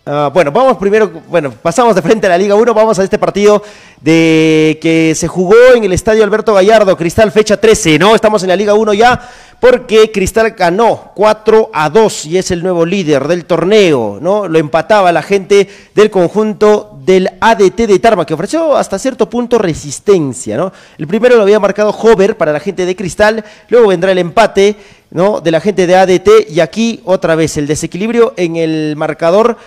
Speaker 2: Ah, bueno, vamos primero, bueno, pasamos de frente a la Liga 1, vamos a este partido de que se jugó en el Estadio Alberto Gallardo, Cristal fecha 13, ¿no? Estamos en la Liga 1 ya porque Cristal ganó 4 a 2 y es el nuevo líder del torneo, ¿no? Lo empataba la gente del conjunto del ADT de Tarma, que ofreció hasta cierto punto resistencia, ¿no? El primero lo había marcado Hover para la gente de Cristal, luego vendrá el empate, ¿no? De la gente de ADT y aquí otra vez el desequilibrio en el marcador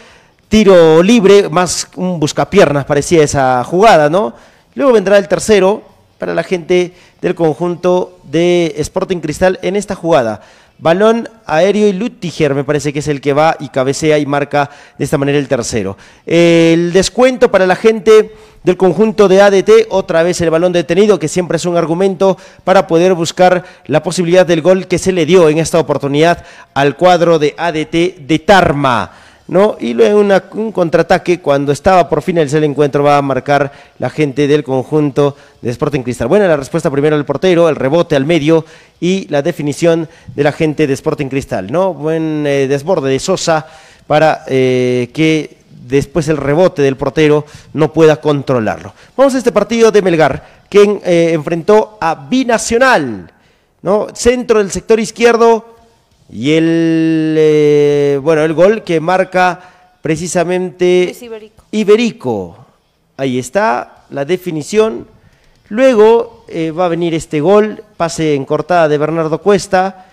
Speaker 2: tiro libre, más un buscapiernas parecía esa jugada, ¿no? Luego vendrá el tercero para la gente del conjunto de Sporting Cristal en esta jugada. Balón aéreo y Lutiger me parece que es el que va y cabecea y marca de esta manera el tercero. El descuento para la gente del conjunto de ADT, otra vez el balón detenido, que siempre es un argumento para poder buscar la posibilidad del gol que se le dio en esta oportunidad al cuadro de ADT de Tarma. ¿No? Y luego un contraataque cuando estaba por finalizar el encuentro va a marcar la gente del conjunto de Sporting Cristal. Buena la respuesta primero del portero, el rebote al medio y la definición de la gente de Sporting Cristal, ¿no? Buen eh, desborde de Sosa para eh, que después el rebote del portero no pueda controlarlo. Vamos a este partido de Melgar, que eh, enfrentó a Binacional, ¿no? Centro del sector izquierdo y el, eh, bueno, el gol que marca precisamente
Speaker 3: Iberico.
Speaker 2: Iberico. Ahí está la definición. Luego eh, va a venir este gol, pase en cortada de Bernardo Cuesta.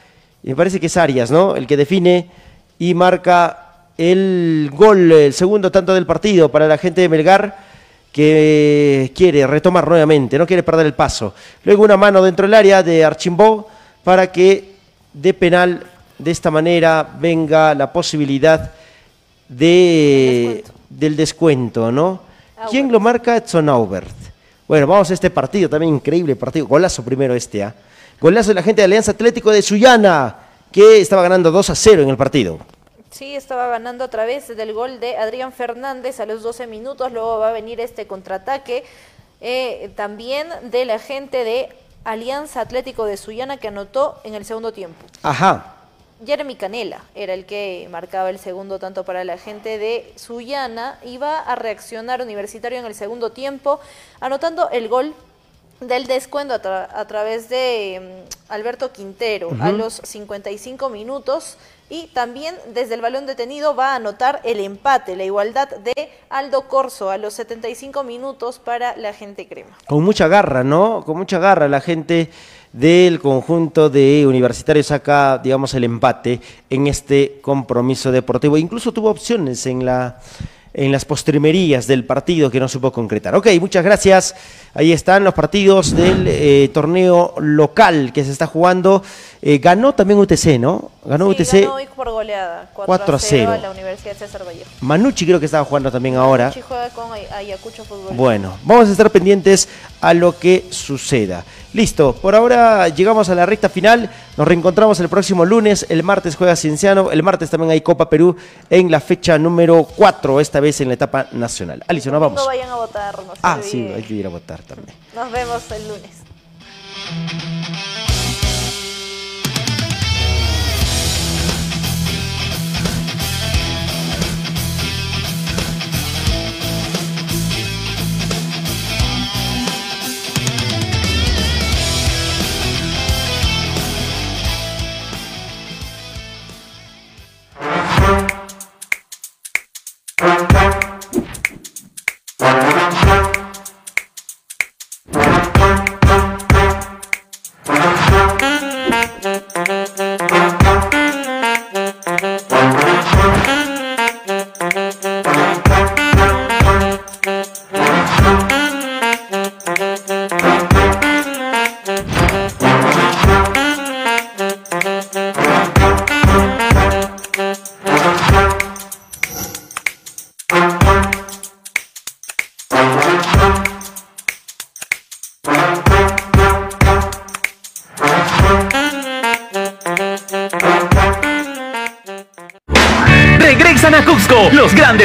Speaker 2: Me parece que es Arias, ¿no? El que define y marca el gol, el segundo tanto del partido para la gente de Melgar que quiere retomar nuevamente, no quiere perder el paso. Luego una mano dentro del área de Archimbó para que de penal de esta manera venga la posibilidad de, del descuento, ¿no? ¿Quién lo marca? Edson Aubert. Bueno, vamos a este partido, también increíble partido. Golazo primero este, ¿ah? Golazo de la gente de Alianza Atlético de Sullana, que estaba ganando 2 a 0 en el partido.
Speaker 3: Sí, estaba ganando a través del gol de Adrián Fernández a los 12 minutos. Luego va a venir este contraataque eh, también de la gente de Alianza Atlético de Sullana que anotó en el segundo tiempo.
Speaker 2: Ajá.
Speaker 3: Jeremy Canela era el que marcaba el segundo tanto para la gente de Sullana. Iba a reaccionar Universitario en el segundo tiempo, anotando el gol del descuento a, tra- a través de mm, Alberto Quintero a los 55 minutos. Y también desde el balón detenido va a anotar el empate, la igualdad de Aldo Corso a los 75 minutos para la gente crema.
Speaker 2: Con mucha garra, ¿no? Con mucha garra la gente del conjunto de Universitario saca, digamos, el empate en este compromiso deportivo. Incluso tuvo opciones en la en las postrimerías del partido que no supo concretar. Ok, muchas gracias. Ahí están los partidos del eh, torneo local que se está jugando. Eh, ganó también UTC, ¿no? Ganó
Speaker 3: Sí,
Speaker 2: UTC.
Speaker 3: ganó hoy por goleada, 4,
Speaker 2: 4
Speaker 3: a
Speaker 2: a
Speaker 3: 0 a
Speaker 2: 0.
Speaker 3: la Universidad César Vallejo.
Speaker 2: Manucci creo que estaba jugando también ahora.
Speaker 3: Manucci juega con Ay- Ayacucho Fútbol.
Speaker 2: Bueno, vamos a estar pendientes a lo que suceda. Listo, por ahora llegamos a la recta final. Nos reencontramos el próximo lunes. El martes juega Cienciano. El martes también hay Copa Perú en la fecha número 4, esta vez en la etapa nacional. Alison, nos vamos.
Speaker 3: vayan a votar, no
Speaker 2: Ah, sí, hay que ir a votar también.
Speaker 3: Nos vemos el lunes.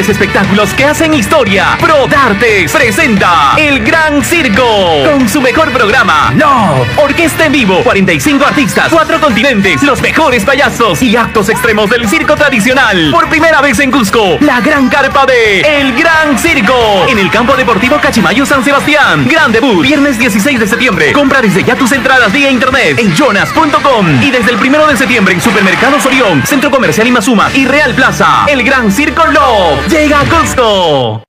Speaker 1: Espectáculos que hacen historia. Pro Dartes presenta El Gran Circo con su mejor programa. No, orquesta en vivo, 45 artistas, 4 continentes, los mejores payasos y actos extremos del circo tradicional. Por primera vez en Cusco, la gran carpa de El Gran Circo en el campo deportivo Cachimayo San Sebastián. Gran debut, viernes 16 de septiembre. Compra desde ya tus entradas vía internet en jonas.com y desde el primero de septiembre en Supermercados Orión, Centro Comercial Imazuma y Real Plaza. El Gran Circo Love llega a Cusco.